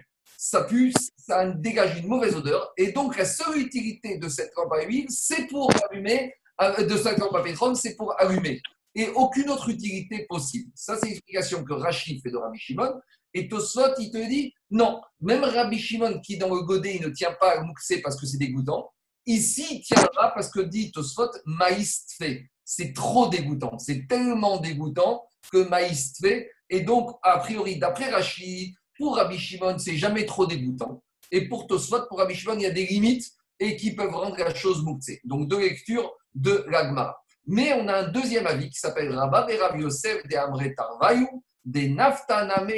Ça pue, ça dégage une mauvaise odeur. Et donc, la seule utilité de cette lampe à huile, c'est pour allumer, euh, de cette lampe à pétrole, c'est pour allumer. et aucune autre utilité possible. Ça, c'est l'explication que Rachid fait de Rabbi Shimon. Et Tosfot, il te dit non, même Rabbi Shimon qui dans le godet, il ne tient pas à Moukse parce que c'est dégoûtant, ici, il tiendra parce que dit Tosfot, maïs fait. C'est trop dégoûtant, c'est tellement dégoûtant que maïs fait. Et donc, a priori, d'après Rachid, pour Rabbi Shimon, c'est jamais trop dégoûtant. Et pour Tosfot, pour Rabbi Shimon, il y a des limites et qui peuvent rendre la chose Moukse. Donc, deux lectures de l'Agma. Mais on a un deuxième avis qui s'appelle Rabba et Rabbi Yosef de Amre Tarvayou, des Naftaname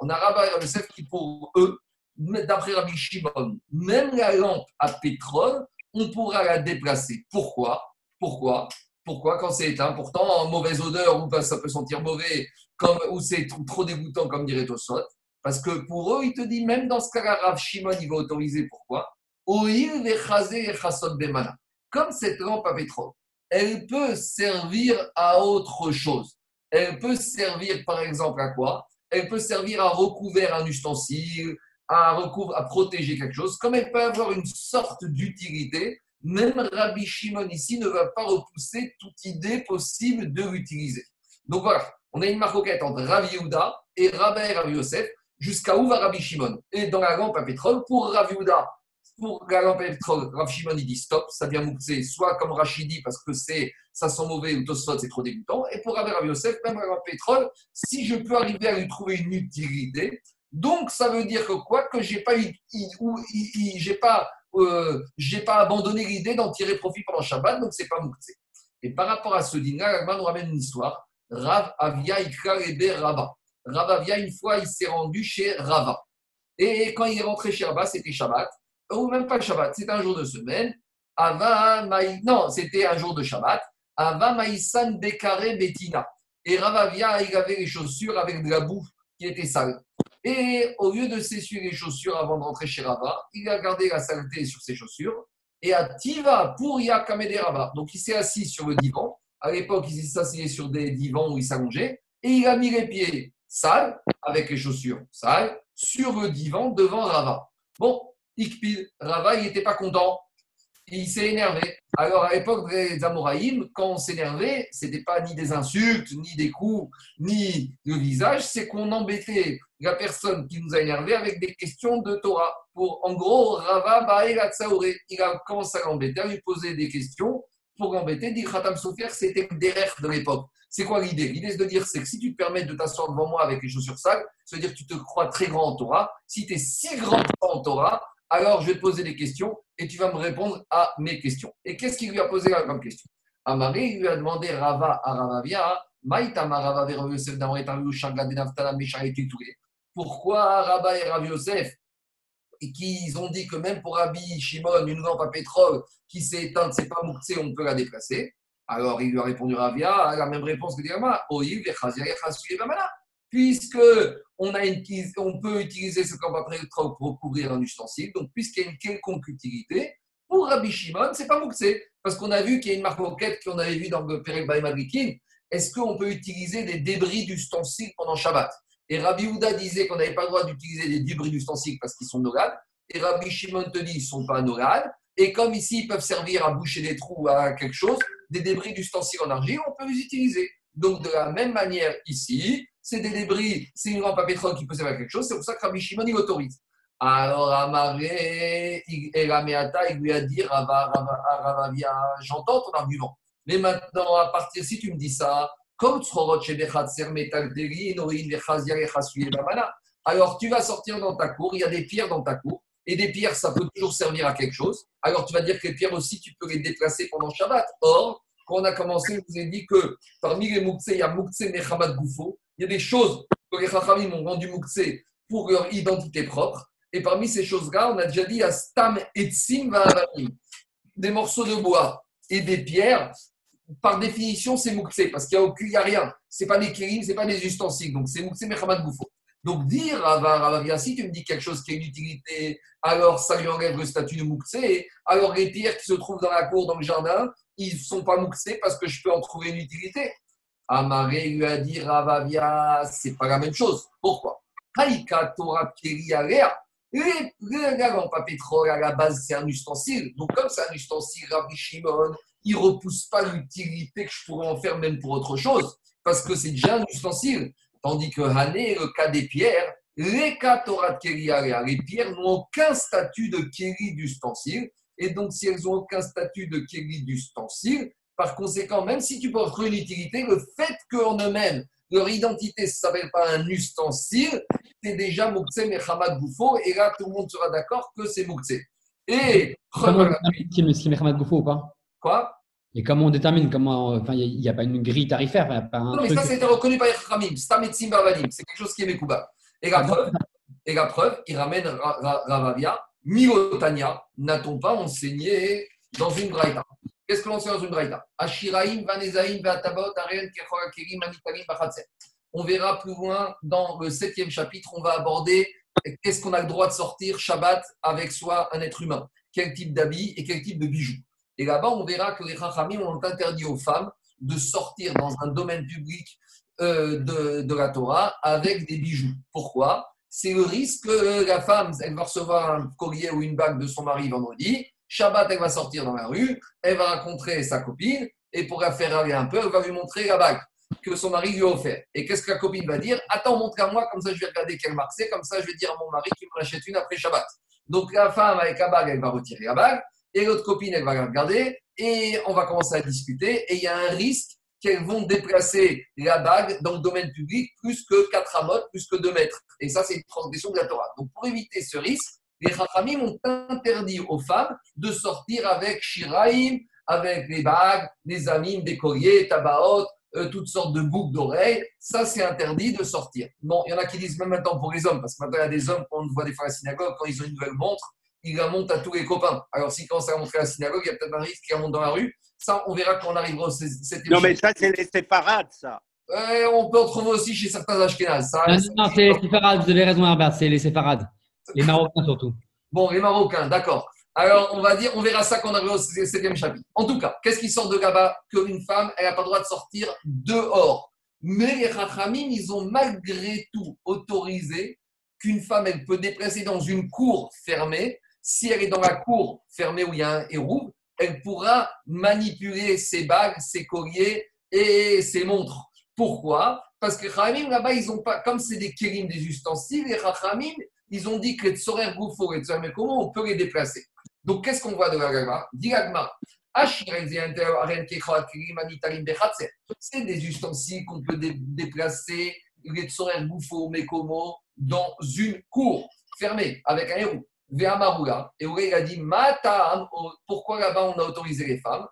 On a Rabba et Rabbi Yosef qui, pour eux, d'après Rabbi Shimon, même la lampe à pétrole, on pourra la déplacer. Pourquoi? Pourquoi? Pourquoi quand c'est éteint Pourtant, en mauvaise odeur, ou ça peut sentir mauvais, comme, ou c'est trop, dégoûtant, comme dirait Tosot. Parce que pour eux, il te dit, même dans ce cas-là, Rabbi Shimon, il va autoriser. Pourquoi? Comme cette lampe à pétrole, elle peut servir à autre chose. Elle peut servir, par exemple, à quoi? Elle peut servir à recouvrir un ustensile, à, recouvrir, à protéger quelque chose. Comme elle peut avoir une sorte d'utilité, même Rabbi Shimon ici ne va pas repousser toute idée possible de l'utiliser. Donc voilà, on a une marquette entre Rabbi Yehuda et Rabbi et Rabbi Yosef, jusqu'à où va Rabbi Shimon? Et dans la lampe à pétrole, pour Rabbi Yehuda, pour la lampe pétrole, Rav Shimon il dit stop, ça vient moukser, soit comme Rachidi parce que c'est ça sent mauvais ou Tosfot c'est trop dégoûtant. Et pour Rav Yosef, même la lampe pétrole, si je peux arriver à lui trouver une utilité, donc ça veut dire que quoi que j'ai pas j'ai pas euh, j'ai pas abandonné l'idée d'en tirer profit pendant Shabbat, donc c'est pas moukse. Et par rapport à ce dîner, nous ramène une histoire. Rav Avia Ikra Rava. Rav Avia, une fois, il s'est rendu chez Rava. Et quand il est rentré chez Rava, c'était Shabbat ou même pas Shabbat, c'était un jour de semaine. Ava Non, c'était un jour de Shabbat. Ava Maïsan Bekare Betina. Et Ravavia, il avait les chaussures avec de la boue qui était sale. Et au lieu de s'essuyer les chaussures avant de rentrer chez Rava, il a gardé la saleté sur ses chaussures. Et à Tiva pour Yakamede Rava. Donc il s'est assis sur le divan. À l'époque, il s'asseyait sur des divans où il s'allongeait. Et il a mis les pieds sales, avec les chaussures sales, sur le divan devant Rava. Bon, Ikpil, Rava, il n'était pas content. Il s'est énervé. Alors, à l'époque des Amoraïm, quand on s'énervait, ce n'était pas ni des insultes, ni des coups, ni le visage, c'est qu'on embêtait la personne qui nous a énervé avec des questions de Torah. Pour, en gros, Rava il a commencé à l'embêter, à lui poser des questions pour l'embêter. Dit Khatam Sofer, c'était derrière de l'époque. C'est quoi l'idée? L'idée, c'est de dire c'est que si tu te permets de t'asseoir devant moi avec les chaussures sales, ça veut dire que tu te crois très grand en Torah. Si tu es si grand en Torah, alors je vais te poser des questions et tu vas me répondre à mes questions. Et qu'est-ce qu'il lui a posé comme question Amari lui a demandé Rava à Ravavia, pourquoi Rabba et Rav Yosef, et qu'ils ont dit que même pour Rabbi Shimon, une lampe à pétrole qui s'est éteinte, c'est pas mouxé, on peut la déplacer. Alors il lui a répondu Ravia, la même réponse que Dirama, puisque on, peut utiliser ce qu'on va pour couvrir un ustensile, donc puisqu'il y a une quelconque utilité, pour Rabbi Shimon, c'est pas Moukse, parce qu'on a vu qu'il y a une marque roquette qu'on avait vu dans le Perek Baïmagrikin. Est-ce qu'on peut utiliser des débris d'ustensiles pendant Shabbat? Et Rabbi Houda disait qu'on n'avait pas le droit d'utiliser des débris d'ustensiles parce qu'ils sont nogades. Et Rabbi Shimon te dit qu'ils ne sont pas nogades. Et comme ici, ils peuvent servir à boucher des trous à quelque chose, des débris d'ustensiles en argile, on peut les utiliser. Donc, de la même manière ici, c'est des débris, c'est une lampe à pétrole qui peut servir à quelque chose, c'est pour ça que Rabbi Shimon, il autorise. Alors, Amaré, et Rameata, il lui a dit, Ravavia, j'entends ton argument. Mais maintenant, à partir, si tu me dis ça, comme alors tu vas sortir dans ta cour, il y a des pierres dans ta cour, et des pierres, ça peut toujours servir à quelque chose. Alors tu vas dire que les pierres aussi, tu peux les déplacer pendant Shabbat. Or, quand on a commencé, je vous ai dit que parmi les Moukse, il y a Moukse Mechamat Goufo, il y a des choses que les Chachamim ont rendu Moukse pour leur identité propre. Et parmi ces choses-là, on a déjà dit Astam Etzim Va'avanim. Des morceaux de bois et des pierres, par définition, c'est Moukse, parce qu'il n'y a, a, rien. Ce n'est pas des kirim, ce n'est pas des ustensiles. Donc, c'est Moukse Mechamat Goufo. Donc, dire à si tu me dis quelque chose qui a une utilité, alors ça lui enlève le statut de Moukse. Alors, les pierres qui se trouvent dans la cour, dans le jardin, ils ne sont pas Moukse parce que je peux en trouver une utilité. Amaré lui a dit Ravavia, c'est pas la même chose. Pourquoi? Haïka Torah La lampe à pétrole, à la base, c'est un ustensile. Donc, comme c'est un ustensile, Rabbi Shimon, il ne repousse pas l'utilité que je pourrais en faire même pour autre chose, parce que c'est déjà un ustensile. Tandis que Hané, le cas des pierres, les Torah de les pierres n'ont aucun statut de Kéli d'ustensile. Et donc, si elles n'ont aucun statut de Kéli d'ustensile, par conséquent, même si tu portes une utilité, le fait qu'en eux-mêmes, leur identité ne s'appelle pas un ustensile, c'est déjà Moukse Mechamat Goufo. Et là, tout le monde sera d'accord que c'est Moukse. Et. Comment on détermine si Goufo ou pas? Quoi? Et comment on détermine comment. Enfin, il n'y a, pas une grille tarifaire. Y a pas un non, mais ça, c'est reconnu par les Stametzim. C'est quelque chose qui est Mekouba. Et la preuve, et la preuve il ramène Ravavia. Milotania, n'a-t-on pas enseigné dans une braïta? Qu'est-ce que l'on sait dans une braïta? Ashiraim, Vatabot. On verra plus loin dans le septième chapitre, on va aborder qu'est-ce qu'on a le droit de sortir Shabbat avec soi, un être humain, quel type d'habits et quel type de bijoux? Et là-bas, on verra que les Chachamim ont interdit aux femmes de sortir dans un domaine public euh, de, la Torah avec des bijoux. Pourquoi? C'est le risque que la femme, elle va recevoir un collier ou une bague de son mari vendredi. Shabbat, elle va sortir dans la rue, elle va rencontrer sa copine, et pour la faire aller un peu, elle va lui montrer la bague que son mari lui a offert. Et qu'est-ce que la copine va dire? Attends, montre à moi, comme ça je vais regarder quelle marque c'est, comme ça je vais dire à mon mari qu'il me rachète une après Shabbat. Donc la femme avec la bague, elle va retirer la bague, et l'autre copine, elle va la regarder, et on va commencer à discuter, et il y a un risque qu'elles vont déplacer la bague dans le domaine public plus que 4 amotes, plus que 2 mètres. Et ça, c'est une transgression de la Torah. Donc, pour éviter ce risque, les Chachamim ont interdit aux femmes de sortir avec Shiraim, avec les bagues, les amim, des colliers, tabaot, euh, toutes sortes de boucles d'oreilles. Ça, c'est interdit de sortir. Bon, il y en a qui disent même maintenant pour les hommes, parce que maintenant, il y a des hommes, quand on voit des fois à la synagogue, quand ils ont une nouvelle montre, ils la montent à tous les copains. Alors, si quand ça montrer à la synagogue, il y a peut-être un risque qu'ils la montent dans la rue. Ça, on verra quand on arrivera à cette Non, mais ça, c'est les séparades, ça. on peut en trouver aussi chez certains Ashkenaz. non, non, c'est les séparades, vous avez raison, Herbert, c'est les séparades. Les Marocains surtout. Bon, les Marocains, d'accord. Alors, on va dire, on verra ça quand on arrivera au septième chapitre. En tout cas, qu'est-ce qui sort de là-bas Qu'une femme, elle n'a pas le droit de sortir dehors? Mais les Rachamim, ils ont malgré tout autorisé qu'une femme, elle peut déplacer dans une cour fermée. Si elle est dans la cour fermée où il y a un héros, elle pourra manipuler ses bagues, ses colliers et ses montres. Pourquoi? Parce que Rachamim, là-bas, ils ont pas, comme c'est des kérim, des ustensiles, les Rachamim, ils ont dit que les tsorer goufo et tsorer comment on peut les déplacer. Donc, qu'est-ce qu'on voit de la Gagma? C'est des ustensiles qu'on peut déplacer, les tsorer goufo, mekomo, dans une cour fermée avec un héros. Ve'amaroula. Et il a dit pourquoi là-bas on a autorisé les femmes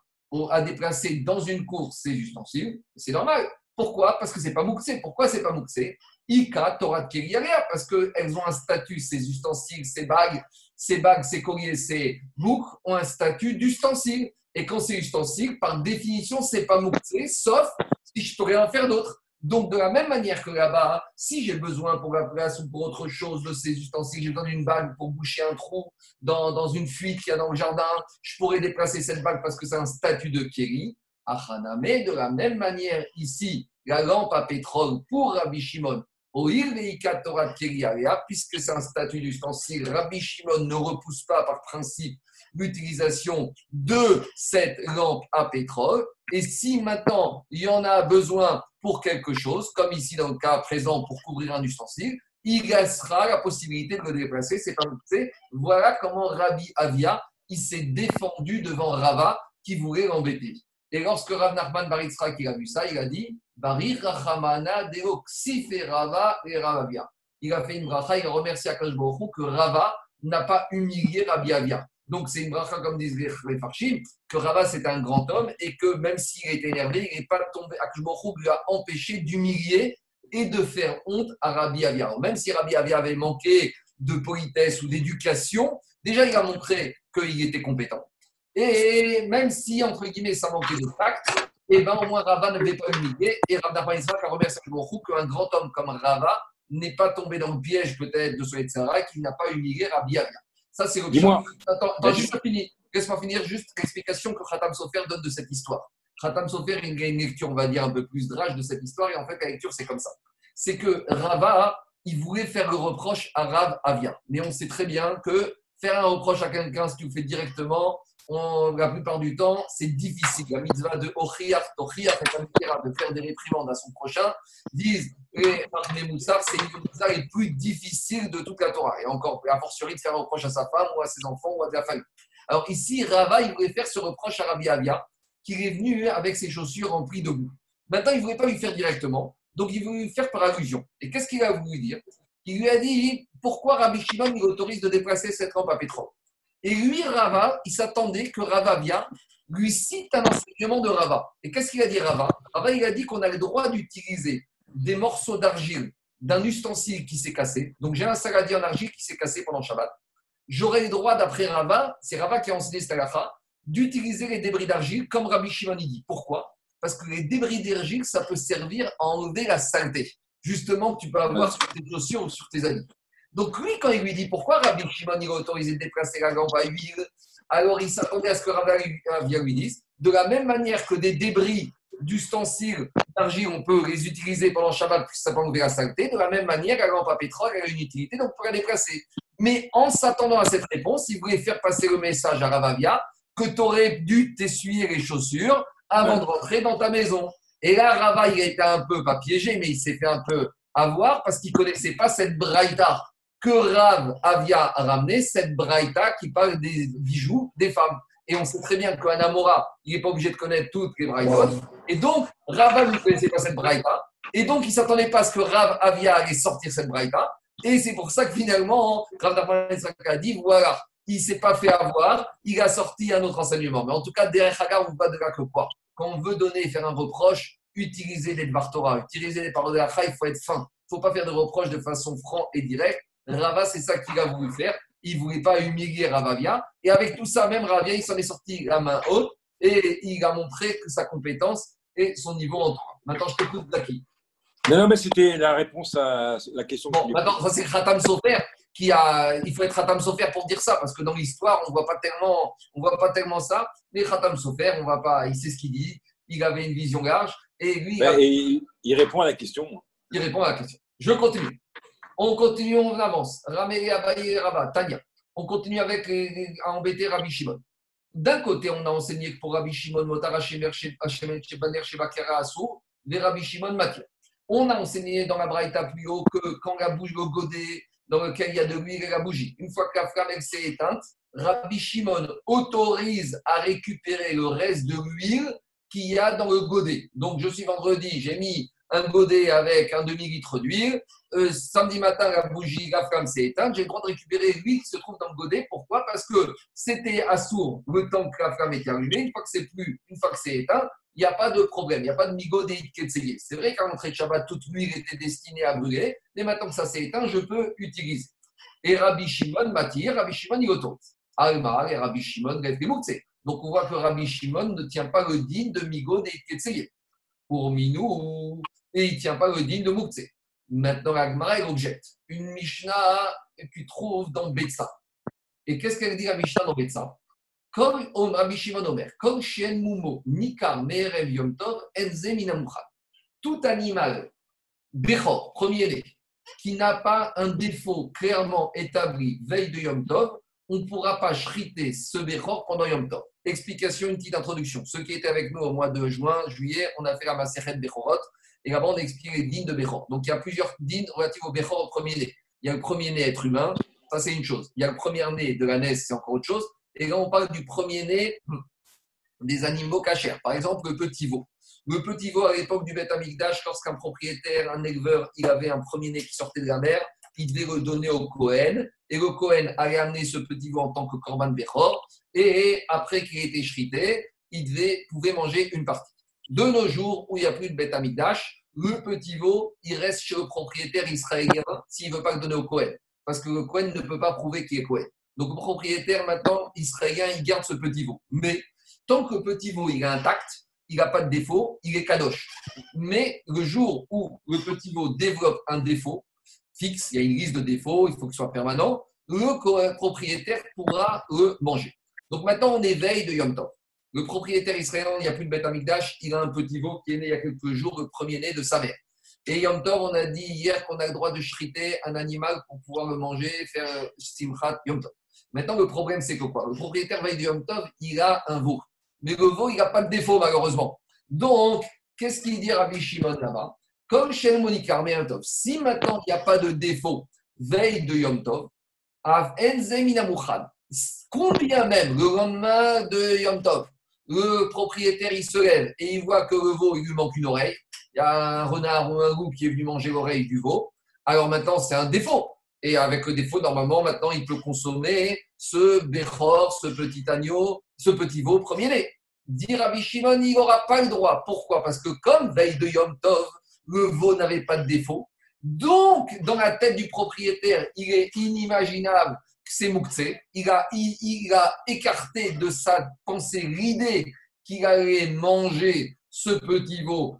à déplacer dans une cour ces ustensiles? C'est normal. Pourquoi? Parce que c'est pas mouxé. Pourquoi c'est pas mouxé? Ika, Torah de parce qu'elles ont un statut, ces ustensiles, ces bagues, ces bagues, ces colliers, ces boucles ont un statut d'ustensile. Et quand c'est ustensile, par définition, c'est pas mouxé, sauf si je peux rien faire d'autre. Donc, de la même manière que là-bas, si j'ai besoin pour la place ou pour autre chose de ces ustensiles, j'ai besoin d'une bague pour boucher un trou dans, dans une fuite qu'il y a dans le jardin, je pourrais déplacer cette bague parce que c'est un statut de Kéri. Achaname, de la même manière, ici, la lampe à pétrole pour Rabbi Shimon, puisque c'est un statut d'ustensile, Rabbi Shimon ne repousse pas par principe l'utilisation de cette lampe à pétrole. Et si maintenant il y en a besoin pour quelque chose, comme ici dans le cas présent pour couvrir un ustensile, il laissera la possibilité de le déplacer. C'est pas Voilà comment Rabbi Avia il s'est défendu devant Rava qui voulait l'embêter. Et lorsque Rav Nachman Baritzra qui a vu ça, il a dit Il a fait une bracha, il a remercié Akash que Rava n'a pas humilié Rabbi Avia. Donc c'est une bracha, comme disent les Farshim, que Rava c'est un grand homme et que même s'il était énervé, il n'est pas tombé. Akash lui a empêché d'humilier et de faire honte à Rabbi Avia. même si Rabbi Avia avait manqué de politesse ou d'éducation, déjà il a montré qu'il était compétent. Et même si, entre guillemets, ça manquait de tact, et eh ben, au moins Rava ne devait pas humilier. Et Rav Nachman a remercié qu'un grand homme comme Rava n'est pas tombé dans le piège peut-être de et qu'il n'a pas humilié Rabbi Avia. Ça, c'est le Attends, attends juste fini. Laisse-moi finir juste l'explication que Khatam Sofer donne de cette histoire. Khatam Sofer, il a une lecture, on va dire, un peu plus drage de cette histoire. Et en fait, la lecture, c'est comme ça. C'est que Rava, il voulait faire le reproche à Rav Avia. Mais on sait très bien que faire un reproche à quelqu'un, si tu le fais directement, la plupart du temps, c'est difficile. La mitzvah de Ochiach, Tochiach de faire des réprimandes à son prochain, disent les Moussar, c'est mitzvah les plus difficile de toute la Torah. Et encore, a fortiori de faire un reproche à sa femme ou à ses enfants ou à sa famille. Alors ici, Rava, il voulait faire ce reproche à Rabbi Avia, qui est venu avec ses chaussures remplies de boue. Maintenant, il ne voulait pas lui faire directement, donc il voulait lui faire par allusion. Et qu'est-ce qu'il a voulu dire? Il lui a dit pourquoi Rabbi Shimon il autorise de déplacer cette lampe à pétrole? Et lui, Rava, il s'attendait que Rava vient, lui cite un enseignement de Rava. Et qu'est-ce qu'il a dit Rava? Rava, il a dit qu'on a le droit d'utiliser des morceaux d'argile d'un ustensile qui s'est cassé. Donc j'ai un saladier en argile qui s'est cassé pendant Shabbat. J'aurais le droit, d'après Rava, c'est Rava qui a enseigné cette d'utiliser les débris d'argile comme Rabbi Shimon dit. Pourquoi? Parce que les débris d'argile, ça peut servir à enlever la saleté. Justement, tu peux avoir sur tes chaussures ou sur tes habits. Donc lui, quand il lui dit pourquoi Rabbi Shimon il a autorisé de déplacer la lampe à huile, alors il s'attendait à ce que Rabbi lui dise, de la même manière que des débris d'ustensiles d'argile, on peut les utiliser pendant Shabbat, puisque ça peut enlever la saleté, de la même manière, la lampe à pétrole a une utilité, donc on peut la déplacer. Mais en s'attendant à cette réponse, il voulait faire passer le message à Ravavia que tu aurais dû t'essuyer les chaussures avant de rentrer dans ta maison. Et là, Rava, il a été un peu, pas piégé, mais il s'est fait un peu avoir parce qu'il ne connaissait pas cette braïta que Rav Avia a ramené, cette braïta qui parle des bijoux des femmes. Et on sait très bien qu'un Amora, il n'est pas obligé de connaître toutes les braïtas. Et donc, Rava ne connaissait pas cette braïta. Et donc, il ne s'attendait pas à ce que Rav Avia allait sortir cette braïta. Et c'est pour ça que finalement, Rav a dit voilà, il ne s'est pas fait avoir, il a sorti un autre enseignement. Mais en tout cas, derrière Hagar, on va de là que quoi? Quand on veut donner et faire un reproche, utiliser les Dvar Torah, utiliser les paroles de la il faut être fin. Il ne faut pas faire de reproches de façon franc et directe. Rava, c'est ça qu'il a voulu faire. Il ne voulait pas humilier Ravavia. Et avec tout ça, même Ravia, il s'en est sorti la main haute et il a montré que sa compétence et son niveau en droit. Maintenant, je t'écoute, Zaki. Non, non, mais c'était la réponse à la question. Bon, maintenant, ça c'est Khatam Sofer qui a. Il faut être Khatam Sofer pour dire ça, parce que dans l'histoire, on ne voit pas tellement, on voit pas tellement ça. Mais Khatam Sofer, on va pas. Il sait ce qu'il dit. Il avait une vision large et lui. Ben, il répond à la question. Il répond à la question. Je continue. On continue, on avance. Ramé Abaye Tania. On continue avec à embêter Rabbi Shimon. D'un côté, on a enseigné que pour Rabbi Shimon, Motara Shemer Shebaner Shebakera Asou, les Rabbi Shimon Matir. On a enseigné dans la Braïta plus haut que quand la bougie, le godet dans lequel il y a de l'huile et la bougie, une fois que la flamme s'est éteinte, Rabbi Shimon autorise à récupérer le reste de l'huile qu'il y a dans le godet. Donc, je suis vendredi, j'ai mis un godet avec un demi-litre d'huile. Euh, samedi matin, la bougie, la flamme s'est éteinte. J'ai le droit de récupérer l'huile qui se trouve dans le godet. Pourquoi? Parce que c'était assourd le temps que la flamme était allumée. Une fois que c'est plus, une fois que c'est éteint, il n'y a pas de problème, il n'y a pas de migo ketseye. C'est vrai qu'à l'entrée de Shabbat, toute l'huile était destinée à brûler, mais maintenant que ça s'est éteint, je peux utiliser. Et Rabbi Shimon m'attire, Rabbi Shimon il autorise. Alma et Rabbi Shimon Donc on voit que Rabbi Shimon ne tient pas le digne de migo des ketseye. Pour Minou, et il ne tient pas le digne de Moukse. Maintenant, l'Agmara, elle objecte. Une Mishnah tu trouves dans Betsa. Et qu'est-ce qu'elle dit la Mishnah dans Betsa comme Rabbi Shimon Omer, comme Shien Mumo, Nikar Merev Yom Tov, Enze Tout animal, Bechor, premier-né, qui n'a pas un défaut clairement établi veille de Yom Tov, on ne pourra pas chriter ce Bechor pendant Yom Tov. Explication, une petite introduction. Ceux qui étaient avec nous au mois de juin, juillet, on a fait la Maseret Bechorot, et là-bas on a les dînes de Bechor. Donc il y a plusieurs dînes relatifs au Bechor au premier-né. Il y a le premier-né être humain, ça c'est une chose. Il y a le premier-né de la naisse, c'est encore autre chose. Et là, on parle du premier-né des animaux cachers. Par exemple, le petit veau. Le petit veau, à l'époque du Beth lorsqu'un propriétaire, un éleveur, il avait un premier-né qui sortait de la mer, il devait le donner au Cohen. Et le Cohen allait amener ce petit veau en tant que Korban Bechor. Et après qu'il ait été shrité, il devait, pouvait manger une partie. De nos jours, où il n'y a plus de Beth Amikdash, le petit veau, il reste chez le propriétaire israélien s'il ne veut pas le donner au Cohen. Parce que le Cohen ne peut pas prouver qu'il est Cohen. Donc le propriétaire maintenant israélien, il garde ce petit veau. Mais tant que le petit veau il est intact, il n'a pas de défaut, il est kadosh. Mais le jour où le petit veau développe un défaut fixe, il y a une liste de défauts, il faut que ce soit permanent, le propriétaire pourra le manger. Donc maintenant on éveille de Yom Tov. Le propriétaire israélien, il n'y a plus de bête amigdash, il a un petit veau qui est né il y a quelques jours, le premier-né de sa mère. Et Yom Tov, on a dit hier qu'on a le droit de shriter un animal pour pouvoir le manger, faire Simchat Yom Tov. Maintenant, le problème, c'est que quoi? Le propriétaire veille du Yom Tov, il a un veau. Mais le veau, il n'a pas de défaut, malheureusement. Donc, qu'est-ce qu'il dit Rabbi Shimon là-bas? Comme chez Monique Yom Tov, si maintenant il n'y a pas de défaut veille de Yom Tov, combien même le lendemain de Yom Tov, le propriétaire il se lève et il voit que le veau, il lui manque une oreille, il y a un renard ou un loup qui est venu manger l'oreille du veau, alors maintenant c'est un défaut. Et avec le défaut, normalement, maintenant, il peut consommer ce béchor, ce petit agneau, ce petit veau premier-né. Dire à Shimon, il n'aura pas le droit. Pourquoi? Parce que comme veille de Yom Tov, le veau n'avait pas de défaut. Donc, dans la tête du propriétaire, il est inimaginable c'est Mouktsé. Il a, écarté de sa pensée l'idée qu'il allait manger ce petit veau,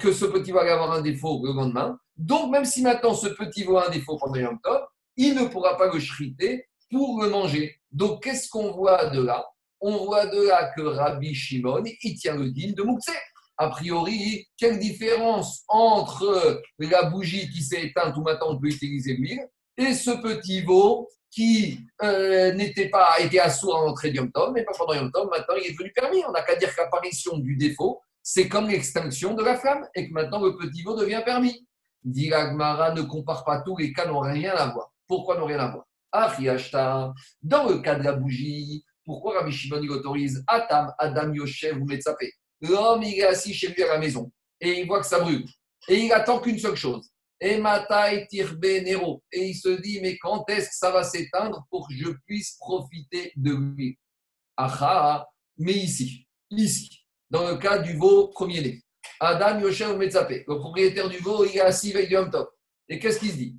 que ce petit veau allait avoir un défaut le lendemain. Donc, même si maintenant ce petit veau a un défaut pendant Yom Tov, il ne pourra pas le shriter pour le manger. Donc, qu'est-ce qu'on voit de là? On voit de là que Rabbi Shimon, il tient le digne de Moukse. A priori, quelle différence entre la bougie qui s'est éteinte, où maintenant on peut utiliser l'huile, et ce petit veau qui euh, n'était pas été assourd en entrée de Yom mais pas pendant Yom Tov, maintenant il est devenu permis. On n'a qu'à dire qu'apparition du défaut, c'est comme l'extinction de la flamme, et que maintenant le petit veau devient permis. Diragmara ne compare pas tout, les cas n'ont rien à voir. Pourquoi n'ont rien à voir? Dans le cas de la bougie, pourquoi Rabbi Shimon il autorise Atam, Adam, Yoshev ou Metzapé? L'homme, il est assis chez lui à la maison et il voit que ça brûle. Et il attend qu'une seule chose. Et Matai Tirbe Nero. Et il se dit, mais quand est-ce que ça va s'éteindre pour que je puisse profiter de lui? Aha, mais ici, ici, dans le cas du veau premier-né. Adam Yoshev Metzapé, le propriétaire du veau, il est assis avec du top. Et qu'est-ce qu'il se dit?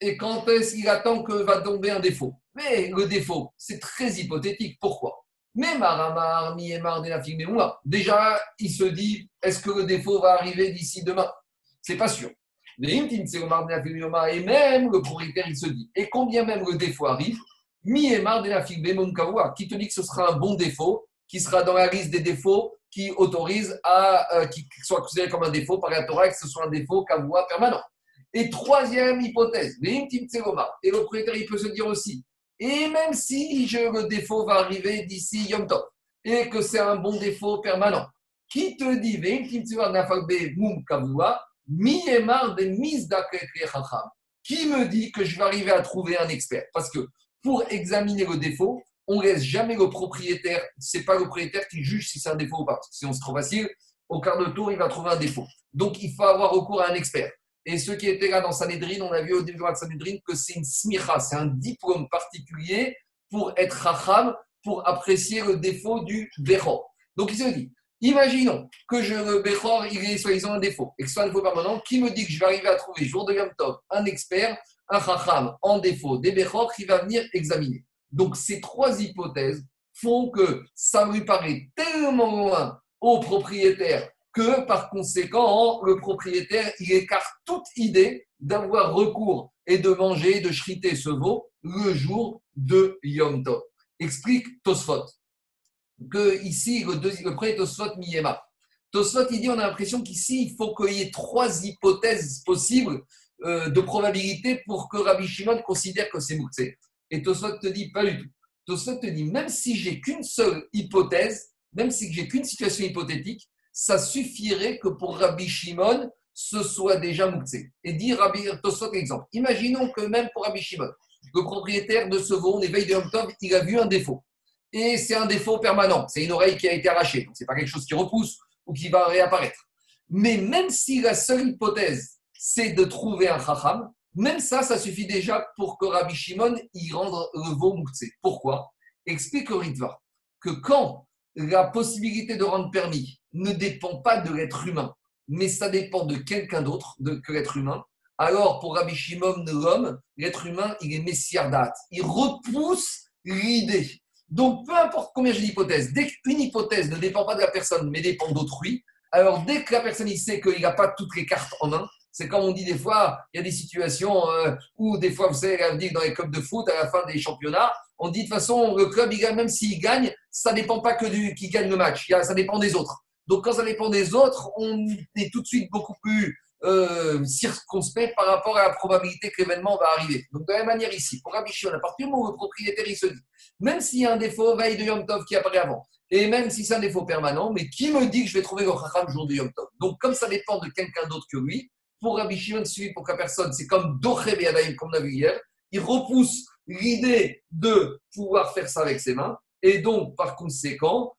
Et quand est-ce qu'il attend que va tomber un défaut? Mais le défaut, c'est très hypothétique. Pourquoi? Mais Maramar, Miemar. Déjà, il se dit est-ce que le défaut va arriver d'ici demain? C'est pas sûr. Et même le propriétaire, il se dit et combien même le défaut arrive Miemar, qui te dit que ce sera un bon défaut, qui sera dans la liste des défauts qui autorise à euh, qui soit considéré comme un défaut par la Torah, que ce soit un défaut voix permanent. Et troisième hypothèse, et le propriétaire il peut se dire aussi, et même si je, le défaut va arriver d'ici Yom Tov, et que c'est un bon défaut permanent, qui te dit, qui me dit que je vais arriver à trouver un expert? Parce que pour examiner le défaut, on laisse jamais le propriétaire, c'est pas le propriétaire qui juge si c'est un défaut ou pas. Si on se trop facile, au quart de tour, il va trouver un défaut. Donc, il faut avoir recours à un expert. Et ceux qui étaient là dans Sanhedrin, on a vu au début de Sanhedrin que c'est une smicha, c'est un diplôme particulier pour être racham, pour apprécier le défaut du béchor. Donc, il se dit, imaginons que je, le béchor, il est soi-disant un défaut, et que ce soit un défaut permanent, qui me dit que je vais arriver à trouver, jour de Yom Tov, un expert, un racham en défaut des béchor qui va venir examiner. Donc ces trois hypothèses font que ça lui paraît tellement loin au propriétaire que par conséquent, le propriétaire, il écarte toute idée d'avoir recours et de manger, de chriter ce veau le jour de Yom Tov. Explique Tosfot que ici, le, deuxième, le premier Tosfot, Miyema. Tosfot, il dit on a l'impression qu'ici, il faut qu'il y ait trois hypothèses possibles euh, de probabilité pour que Rabbi Shimon considère que c'est Moukse. Et Tosfot te dit pas du tout. Tosfot te dit, même si j'ai qu'une seule hypothèse, même si j'ai qu'une situation hypothétique, ça suffirait que pour Rabbi Shimon, ce soit déjà Moukse. Et dit Rabbi Tosfot exemple. Imaginons que même pour Rabbi Shimon, le propriétaire de ce veau, l'éveil de Yom il a vu un défaut. Et c'est un défaut permanent. C'est une oreille qui a été arrachée. Ce n'est pas quelque chose qui repousse ou qui va réapparaître. Mais même si la seule hypothèse, c'est de trouver un chacham, même ça, ça suffit déjà pour que Rabbi Shimon y rende le veau. Pourquoi? Explique Ritva que quand la possibilité de rendre permis ne dépend pas de l'être humain, mais ça dépend de quelqu'un d'autre que l'être humain, alors pour Rabbi Shimon, l'être humain, il est messiardat. Il repousse l'idée. Donc peu importe combien j'ai d'hypothèses, dès qu'une hypothèse ne dépend pas de la personne, mais dépend d'autrui, alors dès que la personne il sait qu'il n'a pas toutes les cartes en main, c'est comme on dit des fois, il y a des situations euh, où des fois, vous savez, dans les clubs de foot, à la fin des championnats, on dit de toute façon, le club, il gagne, même s'il gagne, ça ne dépend pas que du qui gagne le match, ça dépend des autres. Donc quand ça dépend des autres, on est tout de suite beaucoup plus euh, circonspect par rapport à la probabilité que l'événement va arriver. Donc, de la même manière ici, pour Rabbi Shimon, à partir du moment où le propriétaire il se dit, même s'il y a un défaut veille de Yom Tov qui apparaît avant, et même si c'est un défaut permanent, mais qui me dit que je vais trouver le Chacham jour de Yom Tov? Donc, comme ça dépend de quelqu'un d'autre que lui, pour Rabbi Shimon, suivi pour la personne, c'est comme Doché comme on a vu hier, il repousse l'idée de pouvoir faire ça avec ses mains, et donc, par conséquent,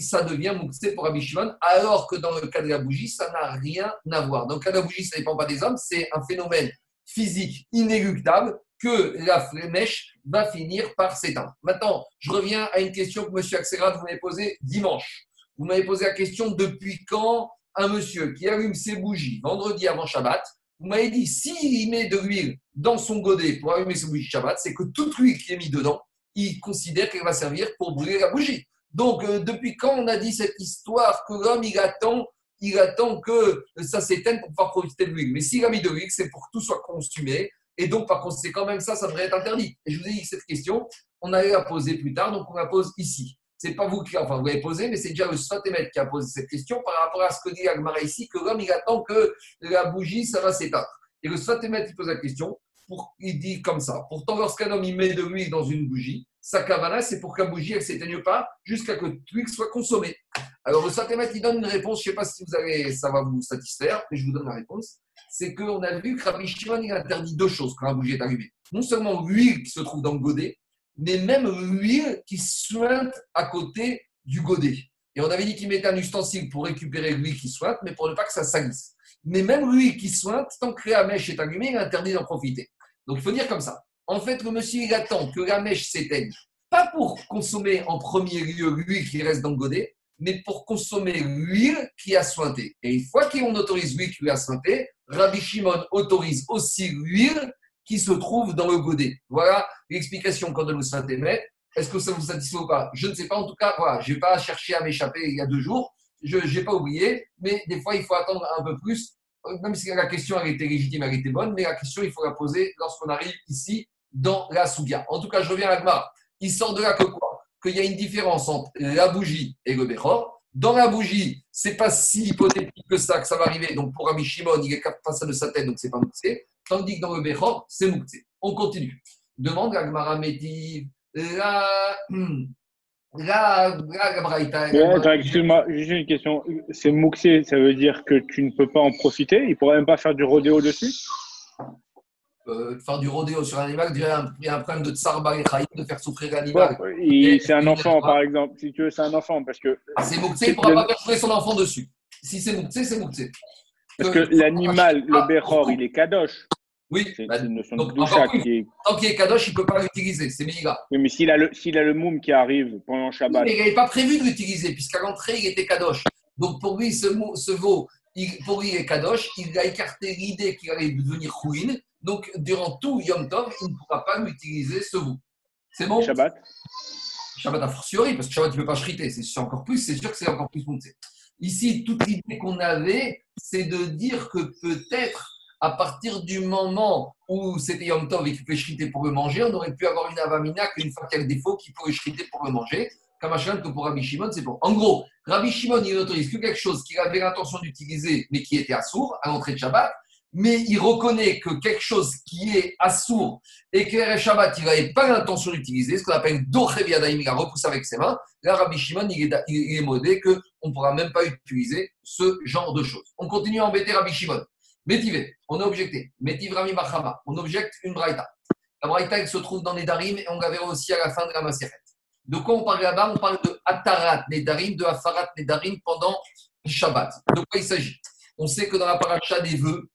ça devient Mouktsé pour Rabbi Shimon, alors que dans le cas de la bougie, ça n'a rien à voir. Dans le cas de la bougie, ça ne dépend pas des hommes, c'est un phénomène physique inéluctable que la mèche va finir par s'éteindre. Maintenant, je reviens à une question que M. Axelrad vous m'avez posée dimanche. Vous m'avez posé la question depuis quand un monsieur qui allume ses bougies vendredi avant Shabbat, vous m'avez dit s'il met de l'huile dans son godet pour allumer ses bougies Shabbat, c'est que toute l'huile qui est mise dedans, il considère qu'elle va servir pour brûler la bougie. Donc, euh, depuis quand on a dit cette histoire que l'homme, il attend, il attend que ça s'éteigne pour pouvoir profiter de l'huile Mais s'il a mis de l'huile, c'est pour que tout soit consumé. Et donc, par conséquent, même ça, ça devrait être interdit. Et je vous ai dit cette question, on allait la poser plus tard, donc on la pose ici. C'est pas vous qui, enfin, vous l'avez posée, mais c'est déjà le Sfatémet qui a posé cette question par rapport à ce que dit Agmara ici, que l'homme, il attend que la bougie, ça va s'éteindre. Et le Sfatémet, il pose la question, pour, il dit comme ça. Pourtant, lorsqu'un homme, il met de l'huile dans une bougie, sa kavana, c'est pour que la bougie, ne s'éteigne pas jusqu'à que l'huile soit consommée. Alors, le Satémet, il donne une réponse, je ne sais pas si vous avez, ça va vous satisfaire, mais je vous donne la réponse. C'est qu'on a vu que Rabbi Shimon, interdit deux choses quand la bougie est allumée. Non seulement l'huile qui se trouve dans le godet, mais même l'huile qui sointe à côté du godet. Et on avait dit qu'il mettait un ustensile pour récupérer l'huile qui sointe, mais pour ne pas que ça salisse. Mais même l'huile qui sointe, tant que la est allumée, il est interdit d'en profiter. Donc il faut dire comme ça. En fait, le monsieur, il attend que la mèche s'éteigne, pas pour consommer en premier lieu l'huile qui reste dans le godet, mais pour consommer l'huile qui a sointé. Et une fois qu'on autorise l'huile qui a sointé, Rabbi Shimon autorise aussi l'huile qui se trouve dans le godet. Voilà l'explication donne au Mais Est-ce que ça vous satisfait ou pas? Je ne sais pas. En tout cas, voilà, je n'ai pas cherché à m'échapper il y a deux jours. Je n'ai pas oublié. Mais des fois, il faut attendre un peu plus. Même si la question elle était légitime, elle était bonne, mais la question, il faut la poser lorsqu'on arrive ici dans la Souga. En tout cas, je reviens à Gmar. Il sort de là que quoi? Qu'il y a une différence entre la bougie et le Bechor. Dans la bougie, c'est pas si hypothétique que ça que ça va arriver. Donc pour Rabbi Shimon, il est face de sa tête, donc c'est pas Mouktsé. Tandis que dans le Bechor, c'est Mouktsé. On continue. Demande à Gmara Métiv. *clears throat* La. La, la, excuse-moi, juste une question. C'est Mouxé, ça veut dire que tu ne peux pas en profiter? Il pourrait même pas faire du rodéo dessus? Euh, faire du rodéo sur un animal, il y a un problème de tsarba et de faire souffrir l'animal. c'est un enfant, par exemple. Si tu veux, c'est un enfant. Parce que. C'est Mouktsé, il ne pourra pas faire souffrir son enfant dessus. Si c'est Mouktsé, c'est Mouktsé. Parce que l'animal, le Bechor, il est kadosh. Oui, bah, une notion donc, de qui est... tant qu'il est kadosh, il ne peut pas l'utiliser, c'est Meiga. Oui, mais s'il a, le, s'il a le moum qui arrive pendant Shabbat. mais il n'avait pas prévu de l'utiliser, puisqu'à l'entrée, il était kadosh. Donc pour lui, ce, ce veau, il, pour lui, il est kadosh, il a écarté l'idée qu'il allait devenir ruine. Donc, durant tout Yom Tov, il ne pourra pas utiliser ce bout. C'est bon? Shabbat Shabbat a fortiori, parce que Shabbat, tu ne peux pas shriter. C'est encore plus, c'est sûr que c'est encore plus monté. Ici, toute l'idée qu'on avait, c'est de dire que peut-être, à partir du moment où c'était Yom Tov et qu'il pouvait shriter pour le manger, on aurait pu avoir une avamina qu'une fois qu'il y a le défaut, qu'il pourrait shriter pour le manger. Comme que pour Rabbi Shimon, c'est bon. En gros, Rabbi Shimon, il n'autorise que quelque chose qu'il avait l'intention d'utiliser, mais qui était assourd à l'entrée de Shabbat mais il reconnaît que quelque chose qui est assourd et que Shabbat, il n'avait pas l'intention d'utiliser, ce qu'on appelle Docheviadaim, il a repoussé avec ses mains, là, Rabbi Shimon, il est, il est modé qu'on ne pourra même pas utiliser ce genre de choses. On continue à embêter Rabbi Shimon. Métivé, on a objecté. Métiv Rami Machama, on objecte une braïta. La braïta, elle se trouve dans les Darim et on la verra aussi à la fin de la Maseret. De quoi on parle là-bas? On parle de Atarat Nedarim, de Afarat Nedarim pendant Shabbat. De quoi il s'agit? On sait que dans la paracha des vœux,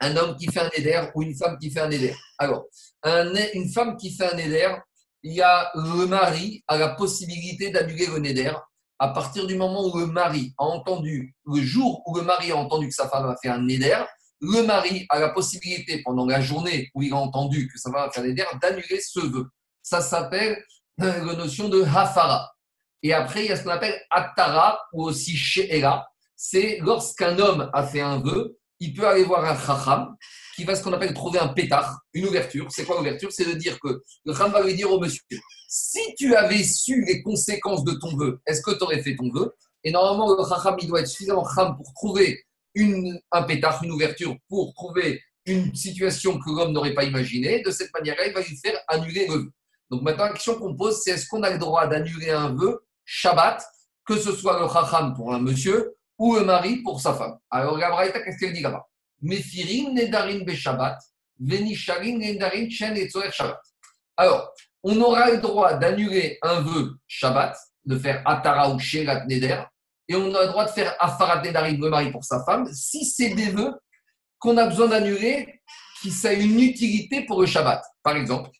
un homme qui fait un éder ou une femme qui fait un éder. Alors, une femme qui fait un éder, il y a le mari a la possibilité d'annuler le néder à partir du moment où le mari a entendu, le jour où le mari a entendu que sa femme a fait un néder, le mari a la possibilité pendant la journée où il a entendu que sa femme a fait un néder d'annuler ce vœu. Ça s'appelle euh, la notion de hafara. Et après, il y a ce qu'on appelle attara ou aussi she'era. C'est lorsqu'un homme a fait un vœu il peut aller voir un chacham qui va ce qu'on appelle trouver un pétard, une ouverture. C'est quoi l'ouverture? C'est de dire que le chacham va lui dire au monsieur si tu avais su les conséquences de ton vœu, est-ce que tu aurais fait ton vœu? Et normalement, le chacham, il doit être suffisamment chacham pour trouver un pétard, une ouverture pour trouver une situation que l'homme n'aurait pas imaginée. De cette manière-là, il va lui faire annuler le vœu. Donc maintenant, la question qu'on pose, c'est est-ce qu'on a le droit d'annuler un vœu Shabbat, que ce soit le chacham pour un monsieur ou le mari pour sa femme Alors, la qu'est-ce qu'elle dit là-bas? Mefirim nedarim be Shabbat, venisharim nedarim chen et Shabbat. Alors, on aura le droit d'annuler un vœu Shabbat, de faire Atara ou Sherat Neder, et on a le droit de faire Afarat Nedarim, le mari pour sa femme, si c'est des vœux qu'on a besoin d'annuler, qui ça a une utilité pour le Shabbat. Par exemple,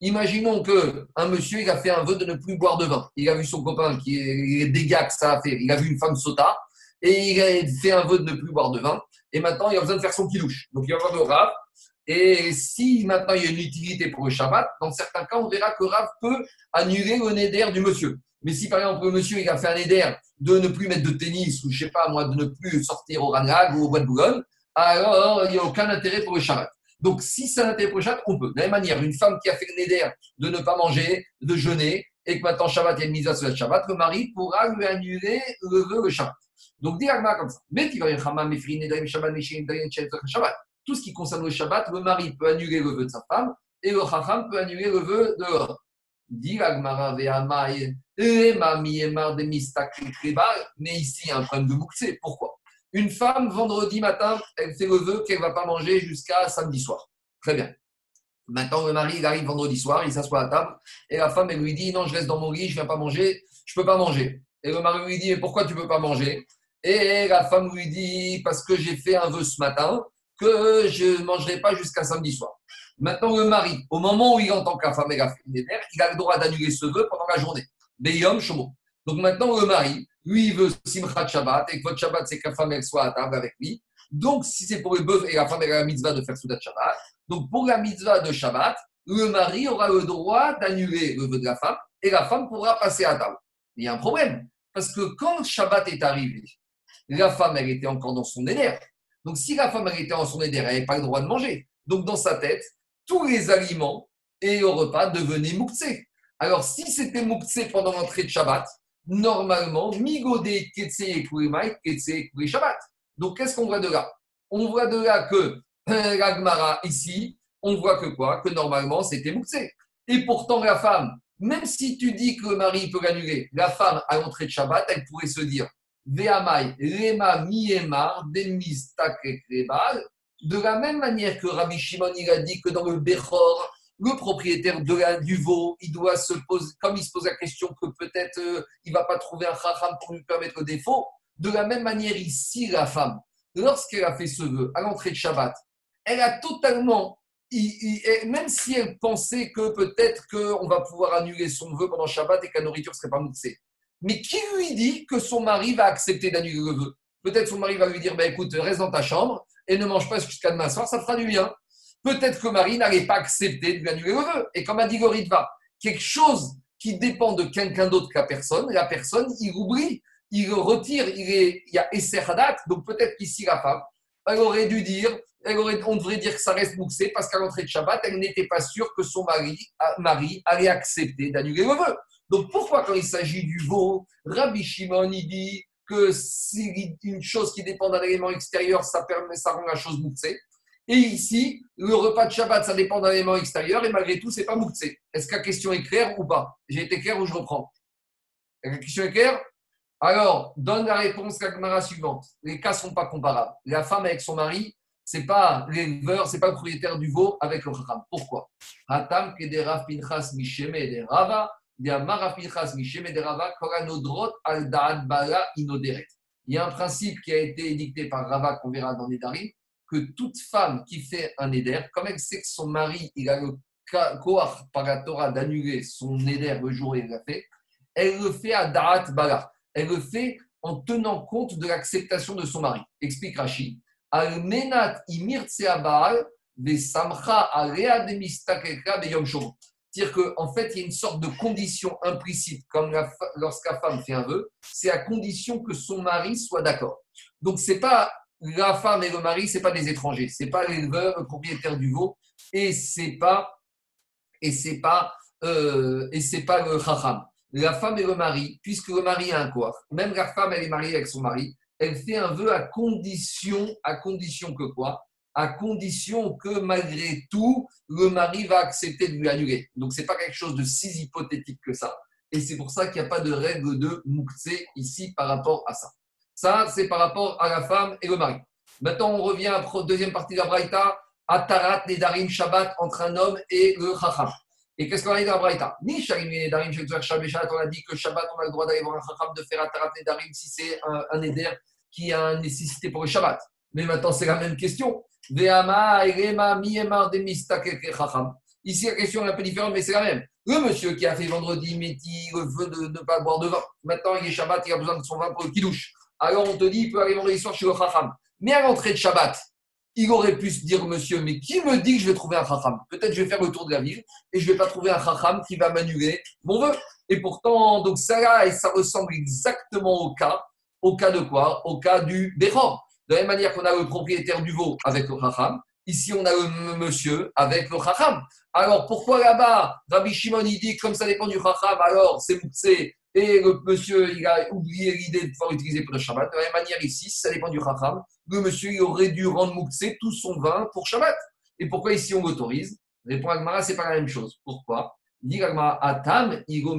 imaginons qu'un monsieur, il a fait un vœu de ne plus boire de vin. Il a vu son copain, qui est, les dégâts que ça a fait. Il a vu une femme sota, et il a fait un vœu de ne plus boire de vin. Et maintenant, il a besoin de faire son kilouche. Donc, il va avoir le Rav. Et si maintenant il y a une utilité pour le Shabbat, dans certains cas, on verra que Rav peut annuler le néder du monsieur. Mais si par exemple le monsieur a fait un néder de ne plus mettre de tennis ou je sais pas moi, de ne plus sortir au Ranag ou au Bois de Boulogne, alors il n'y a aucun intérêt pour le Shabbat. Donc si c'est un intérêt pour le Shabbat, on peut. De la même manière, une femme qui a fait le néder de ne pas manger, de jeûner, et que maintenant Shabbat, il y a une mise à le Shabbat, le mari pourra lui annuler le vœu le Shabbat. Donc, dis comme ça. Mais Shabbat. Tout ce qui concerne le Shabbat, le mari peut annuler le vœu de sa femme et le Chacham peut annuler le vœu de l'homme. Dit mais ici, il y a un problème de bouclé. Pourquoi? Une femme, vendredi matin, elle fait le vœu qu'elle ne va pas manger jusqu'à samedi soir. Très bien. Maintenant, le mari, il arrive vendredi soir, il s'assoit à table, et la femme, elle lui dit Non, je reste dans mon lit, je ne viens pas manger, je ne peux pas manger. Et le mari lui dit Mais pourquoi tu ne peux pas manger? Et la femme lui dit Parce que j'ai fait un vœu ce matin, que je ne mangerai pas jusqu'à samedi soir. Maintenant, le mari, au moment où il entend que la femme est la il a le droit d'annuler ce vœu pendant la journée. Beyom Shomo. Donc maintenant, le mari, lui, il veut Simchat Shabbat, et que votre Shabbat, c'est que la femme, elle soit à table avec lui. Donc, si c'est pour le bœuf, et la femme, elle a la mitzvah de faire Soudat Shabbat. Donc, pour la mitzvah de Shabbat, le mari aura le droit d'annuler le vœu de la femme, et la femme pourra passer à table. Il y a un problème, parce que quand Shabbat est arrivé, la femme, elle était encore dans son énergie. Donc, si la femme était en son éder, elle n'avait pas le droit de manger. Donc, dans sa tête, tous les aliments et le repas devenaient mouktsé. Alors, si c'était mouktsé pendant l'entrée de Shabbat, normalement, migodé ketse et kurimai, ketse et Shabbat. Donc, qu'est-ce qu'on voit de là? On voit de là que euh, l'agmara ici, on voit que quoi? Que normalement, c'était mouktsé. Et pourtant, la femme, même si tu dis que le mari peut l'annuler, la femme, à l'entrée de Shabbat, elle pourrait se dire Miemar, De la même manière que Rabbi Shimon il a dit que dans le Bechor, le propriétaire de du veau, il doit se poser, comme il se pose la question que peut-être euh, il ne va pas trouver un chacham pour lui permettre le défaut, de la même manière ici, la femme, lorsqu'elle a fait ce vœu à l'entrée de Shabbat, elle a totalement, même si elle pensait que peut-être qu'on va pouvoir annuler son vœu pendant Shabbat et que la nourriture ne serait pas moussée, mais qui lui dit que son mari va accepter d'annuler le vœu? Peut-être son mari va lui dire bah, écoute, reste dans ta chambre et ne mange pas jusqu'à demain soir, ça fera du bien. Peut-être que Marie n'allait pas accepter de lui annuler le vœu. Et comme a dit Goritva, quelque chose qui dépend de quelqu'un d'autre que la personne, la personne, il oublie, il retire, il, est, il y a Hadat, donc peut-être qu'ici la femme, elle aurait dû dire, elle aurait, on devrait dire que ça reste mouxé parce qu'à l'entrée de Shabbat, elle n'était pas sûre que son mari, mari allait accepter d'annuler le vœu. Donc pourquoi quand il s'agit du veau, Rabbi Shimon il dit que c'est une chose qui dépend d'un élément extérieur, ça permet, ça rend la chose mouxée. Et ici, le repas de Shabbat, ça dépend d'un élément extérieur et malgré tout, c'est pas mouxé. Est-ce que la question est claire ou pas? J'ai été clair ou je reprends? La question est claire? Alors, donne la réponse à suivante. Les cas sont pas comparables. La femme avec son mari, c'est pas l'éleveur, c'est pas le propriétaire du veau avec le ram. Pourquoi? Hatam pinchas rava il y a un principe qui a été édicté par Rava qu'on verra dans Nedarim, que toute femme qui fait un éder, comme elle sait que son mari il a le koach par la Torah d'annuler son éder le jour où il l'a fait, elle le fait à Da'at Bala. Elle le fait en tenant compte de l'acceptation de son mari. Explique Rashi. Al-menat Baal, samcha alea de mistakeka yom c'est-à-dire qu'en fait, il y a une sorte de condition implicite, comme lorsqu'un femme fait un vœu, c'est à condition que son mari soit d'accord. Donc, c'est pas la femme et le mari, c'est pas des étrangers, c'est pas l'éleveur, le propriétaire du veau, et c'est pas et pas euh, pas le chacham. La femme et le mari, puisque le mari a un quoi, même la femme elle est mariée avec son mari, elle fait un vœu à condition, à condition que quoi? À condition que malgré tout, le mari va accepter de lui annuler. Donc, ce n'est pas quelque chose de si hypothétique que ça. Et c'est pour ça qu'il n'y a pas de règle de moukse ici par rapport à ça. Ça, c'est par rapport à la femme et le mari. Maintenant, on revient à la deuxième partie de la Braïta, Atarat Nedarim Shabbat entre un homme et le Chacham. Et qu'est-ce qu'on a dit dans la Braïta? Ni Sharim Nedarim Shabbat, on a dit que Shabbat, on a le droit d'aller voir un Chacham de faire Atarat Nedarim si c'est un, un Neder qui a une nécessité pour le Shabbat. Mais maintenant, c'est la même question. Ici, la question est un peu différente, mais c'est la même. Le monsieur qui a fait vendredi métis, le vœu de ne pas boire de vin, maintenant il est Shabbat, il a besoin de son vin pour le kidouche. Alors on te dit, il peut aller vendredi soir chez le Chacham. Mais à l'entrée de Shabbat, il aurait pu se dire, monsieur, mais qui me dit que je vais trouver un Chacham? Peut-être je vais faire le tour de la ville et je ne vais pas trouver un Chacham qui va m'annuler mon vœu. Et pourtant, donc ça là, ça ressemble exactement au cas, au cas de quoi? Au cas du Bechor. De la même manière qu'on a le propriétaire du veau avec le Chacham, ici on a le monsieur avec le Chacham. Alors pourquoi là-bas, Rabbi Shimon il dit comme ça dépend du Chacham, alors c'est et le monsieur, il a oublié l'idée de pouvoir utiliser pour le Shabbat. De la même manière, ici, ça dépend du Chacham, le monsieur, il aurait dû rendre Moukse tout son vin pour Shabbat. Et pourquoi ici on l'autorise? Répond Agmara, c'est pas la même chose. Pourquoi? Dit Agmara, Atam, Igo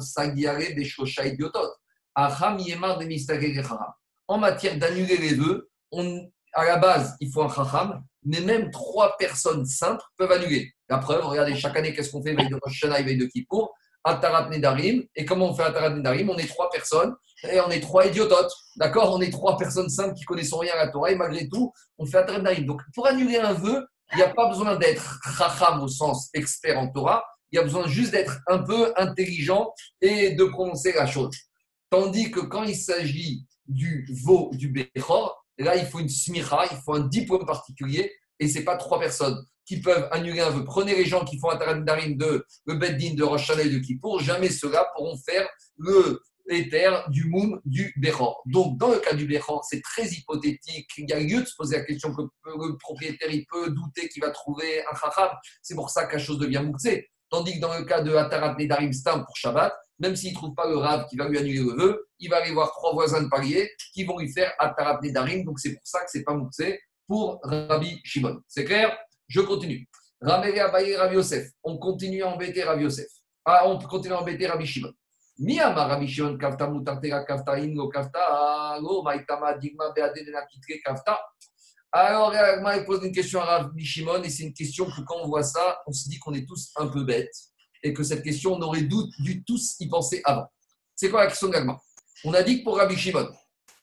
Sagiare, Idiotot. De. En matière d'annuler les vœux, on, à la base, il faut un Chacham, mais même trois personnes simples peuvent annuler. La preuve, regardez, chaque année, qu'est-ce qu'on fait? Veille de Rosh Hashanah et veille de Kippour Atarat Nedarim. Et comment on fait Atarat Nedarim? On est trois personnes et on est trois idiototes. D'accord? On est trois personnes simples qui connaissent rien à la Torah et malgré tout, on fait Atarat Nedarim. Donc pour annuler un vœu, il n'y a pas besoin d'être chacham au sens expert en Torah. Il y a besoin juste d'être un peu intelligent et de prononcer la chose. Tandis que quand il s'agit du veau, du Bechor, là, il faut une smicha, il faut un diplôme particulier et ce n'est pas trois personnes qui peuvent annuler un vœu. Prenez les gens qui font un tarandarim de le de Rosh de Kippour, jamais ceux-là pourront faire le éther du Moum du Bechor. Donc, dans le cas du Bechor, c'est très hypothétique. Il y a lieu de se poser la question que le propriétaire peut douter qu'il va trouver un chacham. C'est pour ça qu'à chose devient mouxé. Tandis que dans le cas de Atarat Nedarim Stam pour Shabbat, même s'il ne trouve pas le Rav qui va lui annuler le vœu, il va aller voir trois voisins de palier qui vont lui faire Atarat Nedarim. Donc, c'est pour ça que ce n'est pas mouxé pour Rabbi Shimon. C'est clair? Je continue. Rabbi Yosef. On continue à embêter Rabbi Yosef. Ah, on continue à embêter Rabbi Shimon. Miyama Rabbi Shimon kafta mutartera kafta ingo kafta lo maitama digma beadena kitre kafta. Alors, il pose une question à Rabbi Shimon et c'est une question que quand on voit ça, on se dit qu'on est tous un peu bêtes et que cette question, on aurait dû tous y penser avant. C'est quoi la question d'Agma On a dit que pour Rabbi Shimon,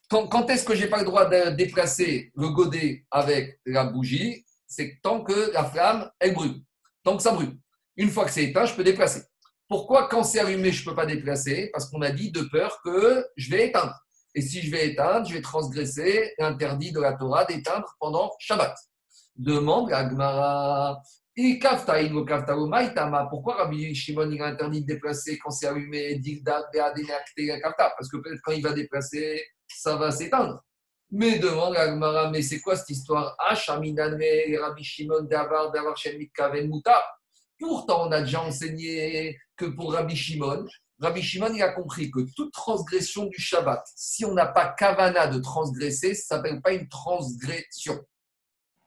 quand, quand est-ce que je n'ai pas le droit de déplacer le godet avec la bougie? C'est tant que la flamme, elle brûle. Tant que ça brûle. Une fois que c'est éteint, je peux déplacer. Pourquoi quand c'est allumé, je ne peux pas déplacer? Parce qu'on a dit de peur que je vais éteindre. Et si je vais éteindre, je vais transgresser l'interdit de la Torah d'éteindre pendant Shabbat. Demande à Gmara. Pourquoi Rabbi Shimon il a interdit de déplacer quand c'est allumé Parce que peut-être quand il va déplacer, ça va s'éteindre. Mais demande à mais c'est quoi cette histoire? Rabbi Shimon Davar, Davar Kaven Muta. Pourtant, on a déjà enseigné que pour Rabbi Shimon, Rabbi Shimon il a compris que toute transgression du Shabbat, si on n'a pas kavana de transgresser, ça ne s'appelle pas une transgression.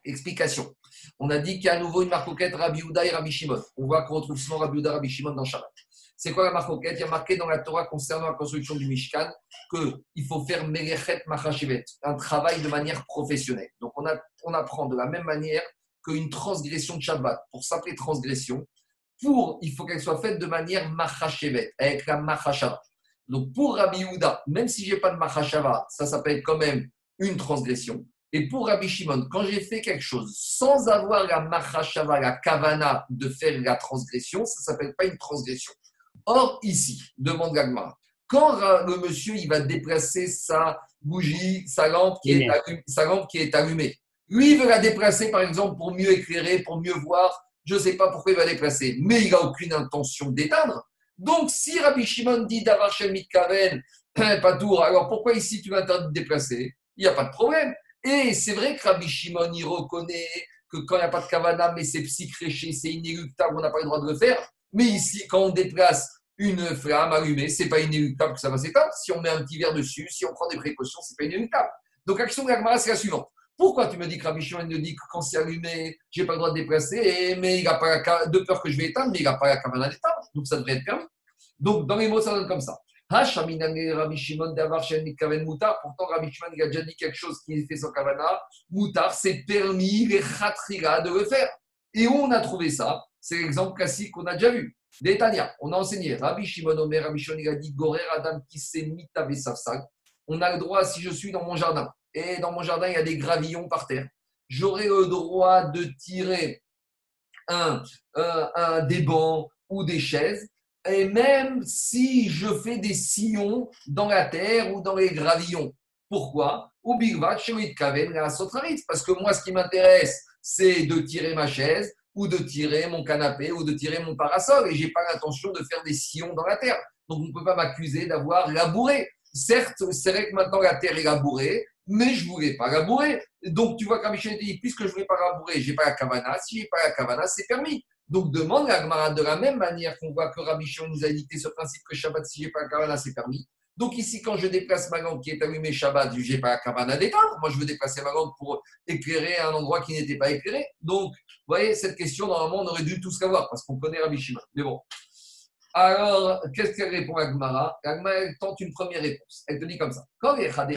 Explication. On a dit qu'il y a à nouveau une marcoquette Rabbi Uda et Rabbi Shimon. On voit qu'on retrouve souvent Rabbi Uda et Rabbi Shimon dans Shabbat. C'est quoi la marcoquette? Il y a marqué dans la Torah concernant la construction du Mishkan qu'il faut faire Melechet Machashivet, un travail de manière professionnelle. Donc on, a, on apprend de la même manière qu'une transgression de Shabbat, pour s'appeler transgression, pour, il faut qu'elle soit faite de manière Machashevet, avec la Machashava. Donc pour Rabbi Yehuda, même si je n'ai pas de Machashava, ça s'appelle quand même une transgression. Et pour Rabbi Shimon, quand j'ai fait quelque chose sans avoir la Machashava, la Kavana de faire la transgression, ça ne s'appelle pas une transgression. Or, ici, demande Gagmar, quand le monsieur il va déplacer sa bougie, sa lampe, qui est allumée, sa lampe qui est allumée, lui il veut la déplacer par exemple pour mieux éclairer, pour mieux voir, je ne sais pas pourquoi il va déplacer, mais il n'a aucune intention d'éteindre. Donc, si Rabbi Shimon dit d'avoir chez Mitkaven, pas tour, alors pourquoi ici tu m'interdis de déplacer? Il n'y a pas de problème. Et c'est vrai que Rabbi Shimon, il reconnaît que quand il n'y a pas de kavana, mais c'est psychréché, c'est inéluctable, on n'a pas le droit de le faire. Mais ici, quand on déplace une flamme allumée, c'est pas inéluctable que ça va s'éteindre. Si on met un petit verre dessus, si on prend des précautions, c'est pas inéluctable. Donc, l'action de l'Agmara, c'est la suivante. Pourquoi tu me dis que Rabbi Shimon me dit que quand c'est allumé, j'ai pas le droit de déplacer, mais il n'a pas la, de peur que je vais éteindre, mais il n'a pas la caméra d'éteindre, donc ça devrait être permis. Donc, dans les mots, ça donne comme ça. Pourtant, Rabbi Shimon a déjà dit quelque chose qui est fait sans kavana. Moutar, c'est permis les khatriga de le faire. Et on a trouvé ça? C'est l'exemple classique qu'on a déjà vu. D'Etania, on a enseigné. Rabbi Shimon Omer, Rabbi Shimon, il a dit Gorer Adam qui s'est mis On a le droit, si je suis dans mon jardin, et dans mon jardin, il y a des gravillons par terre, j'aurai le droit de tirer un, un, des bancs ou des chaises et même si je fais des sillons dans la terre ou dans les gravillons. Pourquoi? Parce que moi, ce qui m'intéresse, c'est de tirer ma chaise ou de tirer mon canapé ou de tirer mon parasol et je n'ai pas l'intention de faire des sillons dans la terre. Donc, on ne peut pas m'accuser d'avoir labouré. Certes, c'est vrai que maintenant la terre est labourée, mais je ne voulais pas labourer. Donc, tu vois, comme je dit, puisque je ne voulais pas labourer, je n'ai pas la cavana. Si je n'ai pas la cavana, c'est permis. Donc demande à Agmara de la même manière qu'on voit que Rabbi Shimon nous a dicté ce principe que Shabbat, si j'ai pas la kavana, c'est permis. Donc ici, quand je déplace ma lampe qui est allumée Shabbat, je n'ai pas la kavana d'éteindre. Moi, je veux déplacer ma lampe pour éclairer un endroit qui n'était pas éclairé. Donc, vous voyez, cette question, normalement, on aurait dû tous savoir parce qu'on connaît Rabbi Shimon. Mais bon. Alors, qu'est-ce qu'elle répond à Agmara? Agmara, elle tente une première réponse. Elle te dit comme ça. Quand les Rabbi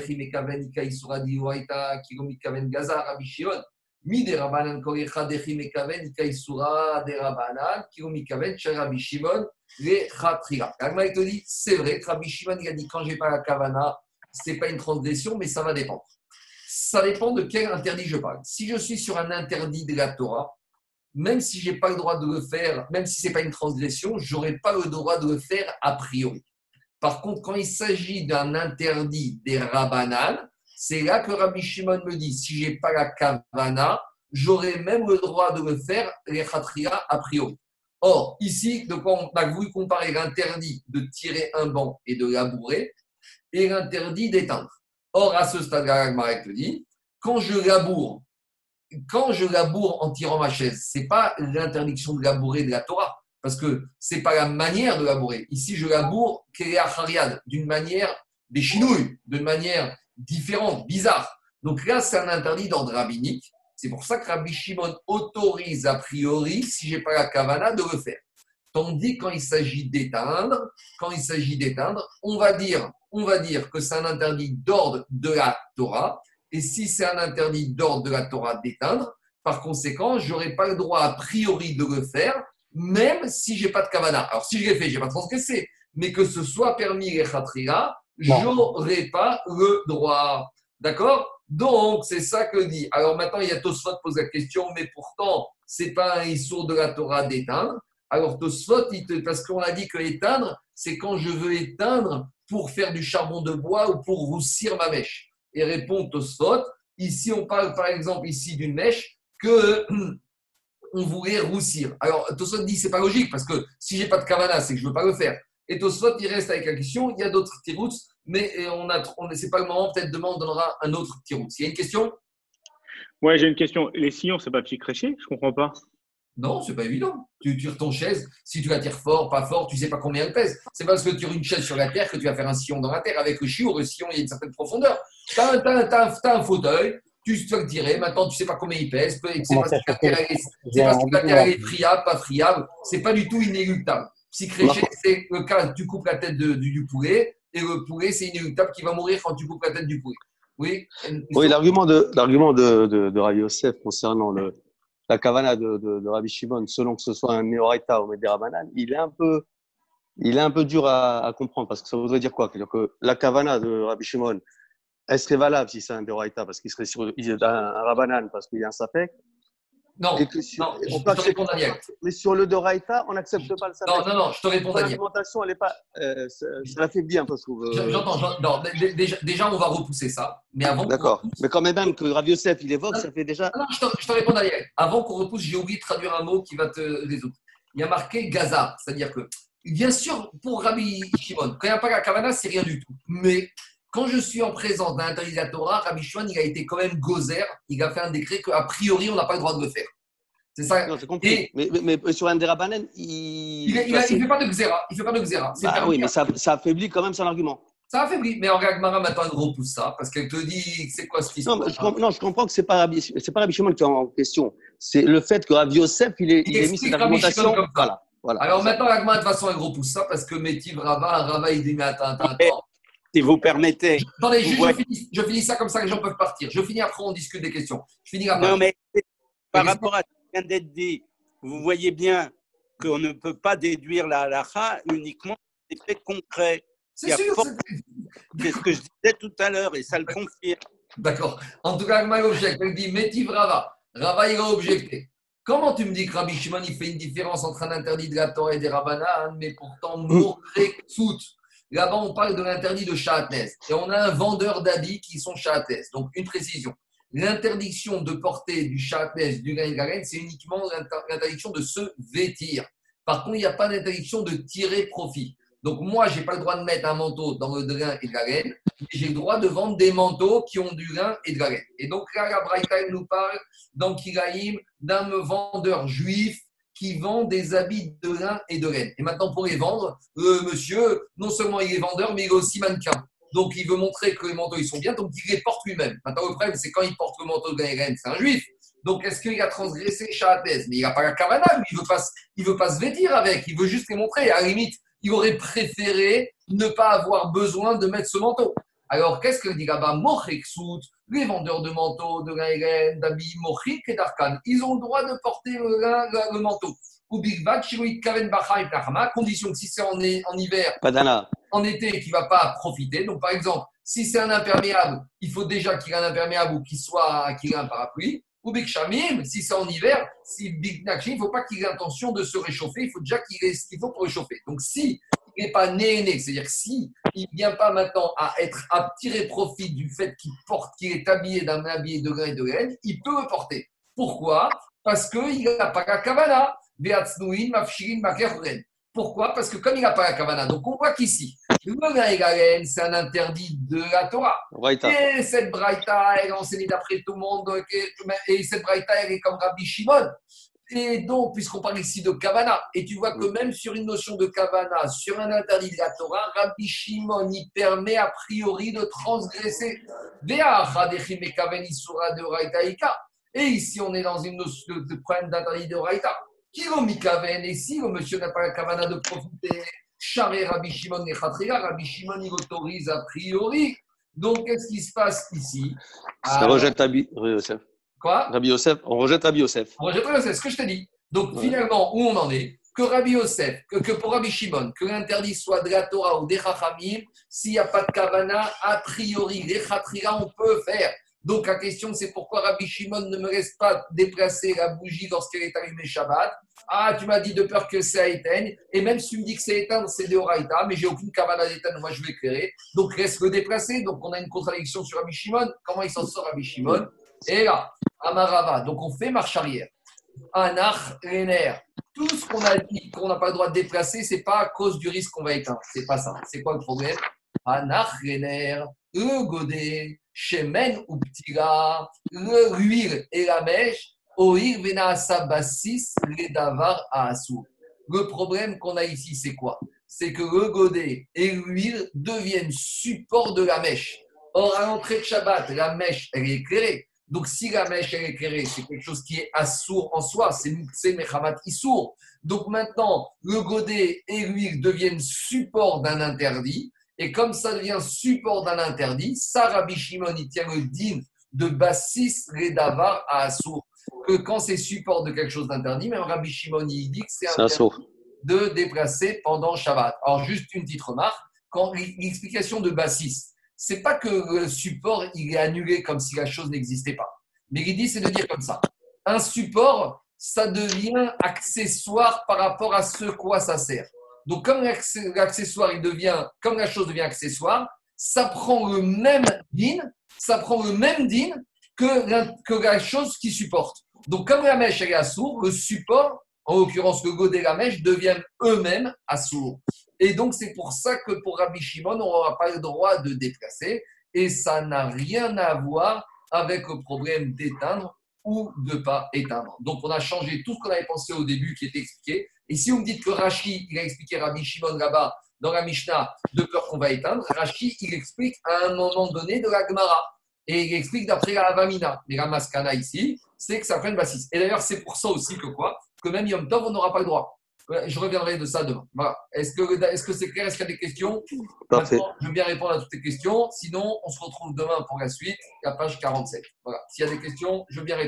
Shimon, mi de Rabanan Korecha Dechi Mekaven Kaisura de Rabanan Kirumikaven Rabbi Shimon le Khatria. Agma il te dit c'est vrai, Rabbi Shimon il a dit quand j'ai pas la Kavana, c'est pas une transgression, mais ça va dépendre. Ça dépend de quel interdit je parle. Si je suis sur un interdit de la Torah, même si j'ai pas le droit de le faire, même si c'est pas une transgression, j'aurais pas le droit de le faire a priori. Par contre, quand il s'agit d'un interdit des Rabbanan, c'est là que Rabbi Shimon me dit, si j'ai pas la kavana, j'aurais même le droit de le faire, les khatria a priori. Or, ici, de on a voulu comparer l'interdit de tirer un banc et de labourer et l'interdit d'éteindre. Or, à ce stade-là, Marek te dit, quand je laboure, quand je laboure en tirant ma chaise, c'est pas l'interdiction de labourer de la Torah, parce que c'est pas la manière de labourer. Ici, je laboure d'une manière des chinouilles, d'une manière différente, bizarre. Donc là, c'est un interdit d'ordre rabbinique. C'est pour ça que Rabbi Shimon autorise a priori, si j'ai pas la kavana, de le faire. Tandis quand il s'agit d'éteindre, quand il s'agit d'éteindre, on va dire, on va dire que c'est un interdit d'ordre de la Torah. Et si c'est un interdit d'ordre de la Torah d'éteindre, par conséquent, j'aurais pas le droit a priori de le faire, même si j'ai pas de kavana. Alors si je l'ai fait, j'ai pas transgressé, mais que ce soit permis les khatrira, j'aurais pas le droit. D'accord? Donc, c'est ça que dit. Alors maintenant, il y a Tosfot qui pose la question, mais pourtant, c'est pas un issour de la Torah d'éteindre. Alors Tosfot, parce qu'on a dit que éteindre, c'est quand je veux éteindre pour faire du charbon de bois ou pour roussir ma mèche. Et répond Tosfot, ici on parle par exemple ici d'une mèche que *clears throat* on voulait roussir. Alors Tosfot dit c'est pas logique parce que si j'ai pas de kavana, c'est que je veux pas le faire. Et Tosfot, il reste avec la question. Il y a d'autres tirouts, mais on a, on, pas le moment. Peut-être demain, on donnera un autre tirout. Il y a une question? Ouais, j'ai une question. Les sillons, c'est pas petit créché? Je comprends pas. Non, c'est pas évident. Tu tires ton chaise, si tu la tires fort, pas fort, tu sais pas combien elle pèse. C'est parce que tu tires une chaise sur la terre que tu vas faire un sillon dans la terre. Avec le chiot, le sillon, il y a une certaine profondeur. Tu as, un fauteuil, tu vas le tirer, maintenant tu sais pas combien il pèse, c'est parce que la terre est friable, pas friable, c'est pas du tout inéluctable. Si créché, c'est le cas, tu coupes la tête du, du, poulet, et le poulet, c'est inéluctable qui va mourir quand tu coupes la tête du poulet. Oui, oui l'argument de, l'argument de, de, de Rabbi Yosef concernant le, la kavana de, de, de Rabbi Shimon, selon que ce soit un Meoraita ou Mederabanan, il est un peu, il est un peu dur à, comprendre parce que ça voudrait dire quoi? Dire que la kavana de Rabbi Shimon, elle serait valable si c'est un Meoraita parce qu'il serait sur un, un Rabanan parce qu'il y a un Safek, non, non je, te réponds, Daniel. Mais sur le Doraïta, on n'accepte pas le salaire. Non, non, non, je te réponds, Daniel. L'alimentation, elle n'est pas. Euh, ça un peu, je trouve. Euh. J'entends. Déjà, déjà, on va repousser ça. Mais avant. D'accord. Mais quand même, que Rav Yosef, il évoque, ça fait déjà. Non, je te, je te réponds, Daniel. Avant qu'on repousse, j'ai oublié de traduire un mot qui va te résoudre. Il y a marqué Gaza, c'est-à-dire que, bien sûr, pour Rabbi Shimon, quand il n'y a pas la Kavana, c'est rien du tout. Mais quand je suis en présence d'un interdit Torah, Rabbi Shimon, il a été quand même gozer, il a fait un décret qu'a priori, on n'a pas le droit de le faire. C'est ça. Non, j'ai compris. mais, mais, sur un Derabanan, il. Il ne fait pas de Xéra. Il fait pas de Xéra. Bah, oui, mais ça, ça affaiblit quand même son argument. Ça affaiblit. Mais en Gagmara, maintenant, elle repousse ça parce qu'elle te dit c'est quoi ce qui se passe. Non, je comprends que ce n'est pas Rabbi Shimon qui est en question. C'est le fait que Rabbi Yosef, il, est, il, il mis cette argumentation. Voilà. Voilà. Alors maintenant, Gagmara, de toute façon, elle repousse ça parce que Métiv Rava, Rava, il dit mais attends, attends, attends. Si vous permettez. Attendez, je, finis, ça comme ça, les gens peuvent partir. Je finis après, on discute des questions. Je finis après. Non, mais par rapport à ce qui vient d'être dit, vous voyez bien qu'on ne peut pas déduire la halakha uniquement des faits concrets. C'est sûr. C'est ce que je disais tout à l'heure et ça le confirme. D'accord. En tout cas, Agma objecte. Elle dit Métiv Rava. Rava, il a objecté. Comment tu me dis que Rabbi Shimon, il fait une différence entre un interdit de la Torah et des Rabbanan, mais pourtant, Mouré Sout Là-bas, on parle de l'interdit de Shahatnez. Et on a un vendeur d'habits qui sont Shahatnez. Donc, une précision. L'interdiction de porter du Shahatnez, du gain c'est uniquement l'interdiction de se vêtir. Par contre, il n'y a pas d'interdiction de tirer profit. Donc, moi, je n'ai pas le droit de mettre un manteau dans le grain et de la laine, mais j'ai le droit de vendre des manteaux qui ont du grain et de la laine. Et donc, là, la Braïta, nous parle dans Kiraïm d'un vendeur juif qui vend des habits de lin et de laine. Et maintenant, pour les vendre, le monsieur, non seulement il est vendeur, mais il est aussi mannequin. Donc, il veut montrer que les manteaux, ils sont bien, donc il les porte lui-même. Maintenant, le problème, c'est quand il porte le manteau de lin et laine, c'est un juif. Donc, est-ce qu'il a transgressé Shahatez Mais il n'a pas la kavana, il ne veut, pas, il veut pas se vêtir avec, il veut juste les montrer. À la limite, il aurait préféré ne pas avoir besoin de mettre ce manteau. Alors, qu'est-ce que dit là-bas les vendeurs de manteaux, de laine, d'habits, mochik et d'arkan, ils ont le droit de porter le, le manteau. Ou Big Karen condition que si c'est en, en, hiver, en été, qu'il ne va pas profiter. Donc, par exemple, si c'est un imperméable, il faut déjà qu'il ait un imperméable ou qu'il soit qu'il ait un parapluie. Ou Big Shamim, si c'est en hiver, si Big il ne faut pas qu'il ait l'intention de se réchauffer, il faut déjà qu'il ait ce qu'il faut pour réchauffer. Donc, si il n'est pas né né, c'est-à-dire si il ne vient pas maintenant à être à tirer profit du fait qu'il porte, qu'il est habillé d'un habillé de grain et de laine, il peut le porter. Pourquoi? Parce qu'il n'a pas la kavana. Pourquoi? Parce que comme il n'a pas la kavana, donc on voit qu'ici, le grain et la laine, c'est un interdit de la Torah. Et cette braïta, elle enseigne d'après tout le monde, et cette braïta, elle est comme Rabbi Shimon. Et donc, puisqu'on parle ici de Kavana, et tu vois que même sur une notion de Kavana, sur un interdit de la Torah, Rabbi Shimon y permet a priori de transgresser. Et ici, on est dans une notion de, problème d'interdit de Raïta. Qui Kaven? Et si le monsieur n'a pas la Kavana de profiter, Charé Rabbi Shimon et Rabbi Shimon il autorise a priori. Donc, qu'est-ce qui se passe ici? Ça rejette Quoi Rabbi Yosef, on rejette Rabbi Yosef. On rejette Rabbi Yosef, ce que je te dis. Donc finalement, où on en est Que Rabbi Yosef, que, pour Rabbi Shimon, que l'interdit soit de la Torah ou des Chachamim, s'il n'y a pas de Kavana, a priori, les Khatrira, on peut faire. Donc la question, c'est pourquoi Rabbi Shimon ne me laisse pas déplacer la bougie lorsqu'elle est allumée Shabbat? Ah, tu m'as dit de peur que ça éteigne. Et même si tu me dis que c'est éteint, c'est de Horaïta, mais j'ai aucune Kavana d'éteindre, moi je vais éclairer. Donc reste le déplacer. Donc on a une contradiction sur Rabbi Shimon. Comment il s'en sort Rabbi Shimon? Et là, Amarava. Donc on fait marche arrière. Anach, Rener. Tout ce qu'on a dit qu'on n'a pas le droit de déplacer, c'est pas à cause du risque qu'on va éteindre. C'est pas ça. C'est quoi le problème? Anach, Rener, le godet, Shemen ou et la mèche, Oir, Vena, Bassis, les Davar, Asou. Le problème qu'on a ici, c'est quoi? C'est que le godet et l'huile deviennent support de la mèche. Or, à l'entrée de Shabbat, la mèche, elle est éclairée. Donc, si la mèche est éclairée, c'est quelque chose qui est assourd en soi, c'est Mechamat Issour. Donc maintenant, le godet et l'huile deviennent support d'un interdit. Et comme ça devient support d'un interdit, ça, Rabbi Shimon, il tient le din de Bassis Redavar à Assour. Que quand c'est support de quelque chose d'interdit, même Rabbi Shimon, il dit que c'est interdit de déplacer pendant Shabbat. Alors, juste une petite remarque. Quand l'explication de Bassis, c'est pas que le support il est annulé comme si la chose n'existait pas. Mais l'idée, c'est de dire comme ça. Un support, ça devient accessoire par rapport à ce quoi ça sert. Donc, comme l'accessoire, il devient, comme la chose devient accessoire, ça prend le même din, ça prend le même din que la, que la chose qui supporte. Donc, comme la mèche est assourde, le support, en l'occurrence le godet et la mèche, deviennent eux-mêmes assourds. Et donc, c'est pour ça que pour Rabbi Shimon, on n'aura pas le droit de déplacer. Et ça n'a rien à voir avec le problème d'éteindre ou de ne pas éteindre. Donc, on a changé tout ce qu'on avait pensé au début qui était expliqué. Et si vous me dites que Rashi, il a expliqué Rabbi Shimon là-bas, dans la Mishnah, de peur qu'on va éteindre, Rashi, il explique à un moment donné de la Gemara. Et il explique d'après la Avamina. Mais la Maskana ici, c'est que ça prenne bassiste. Et d'ailleurs, c'est pour ça aussi que quoi? Que même Yom Tov, on n'aura pas le droit. Je reviendrai de ça demain. Voilà. Est-ce que c'est clair? Est-ce qu'il y a des questions? Parfait. Je veux bien répondre à toutes les questions. Sinon, on se retrouve demain pour la suite, la page 47. Voilà. S'il y a des questions, je veux bien répondre.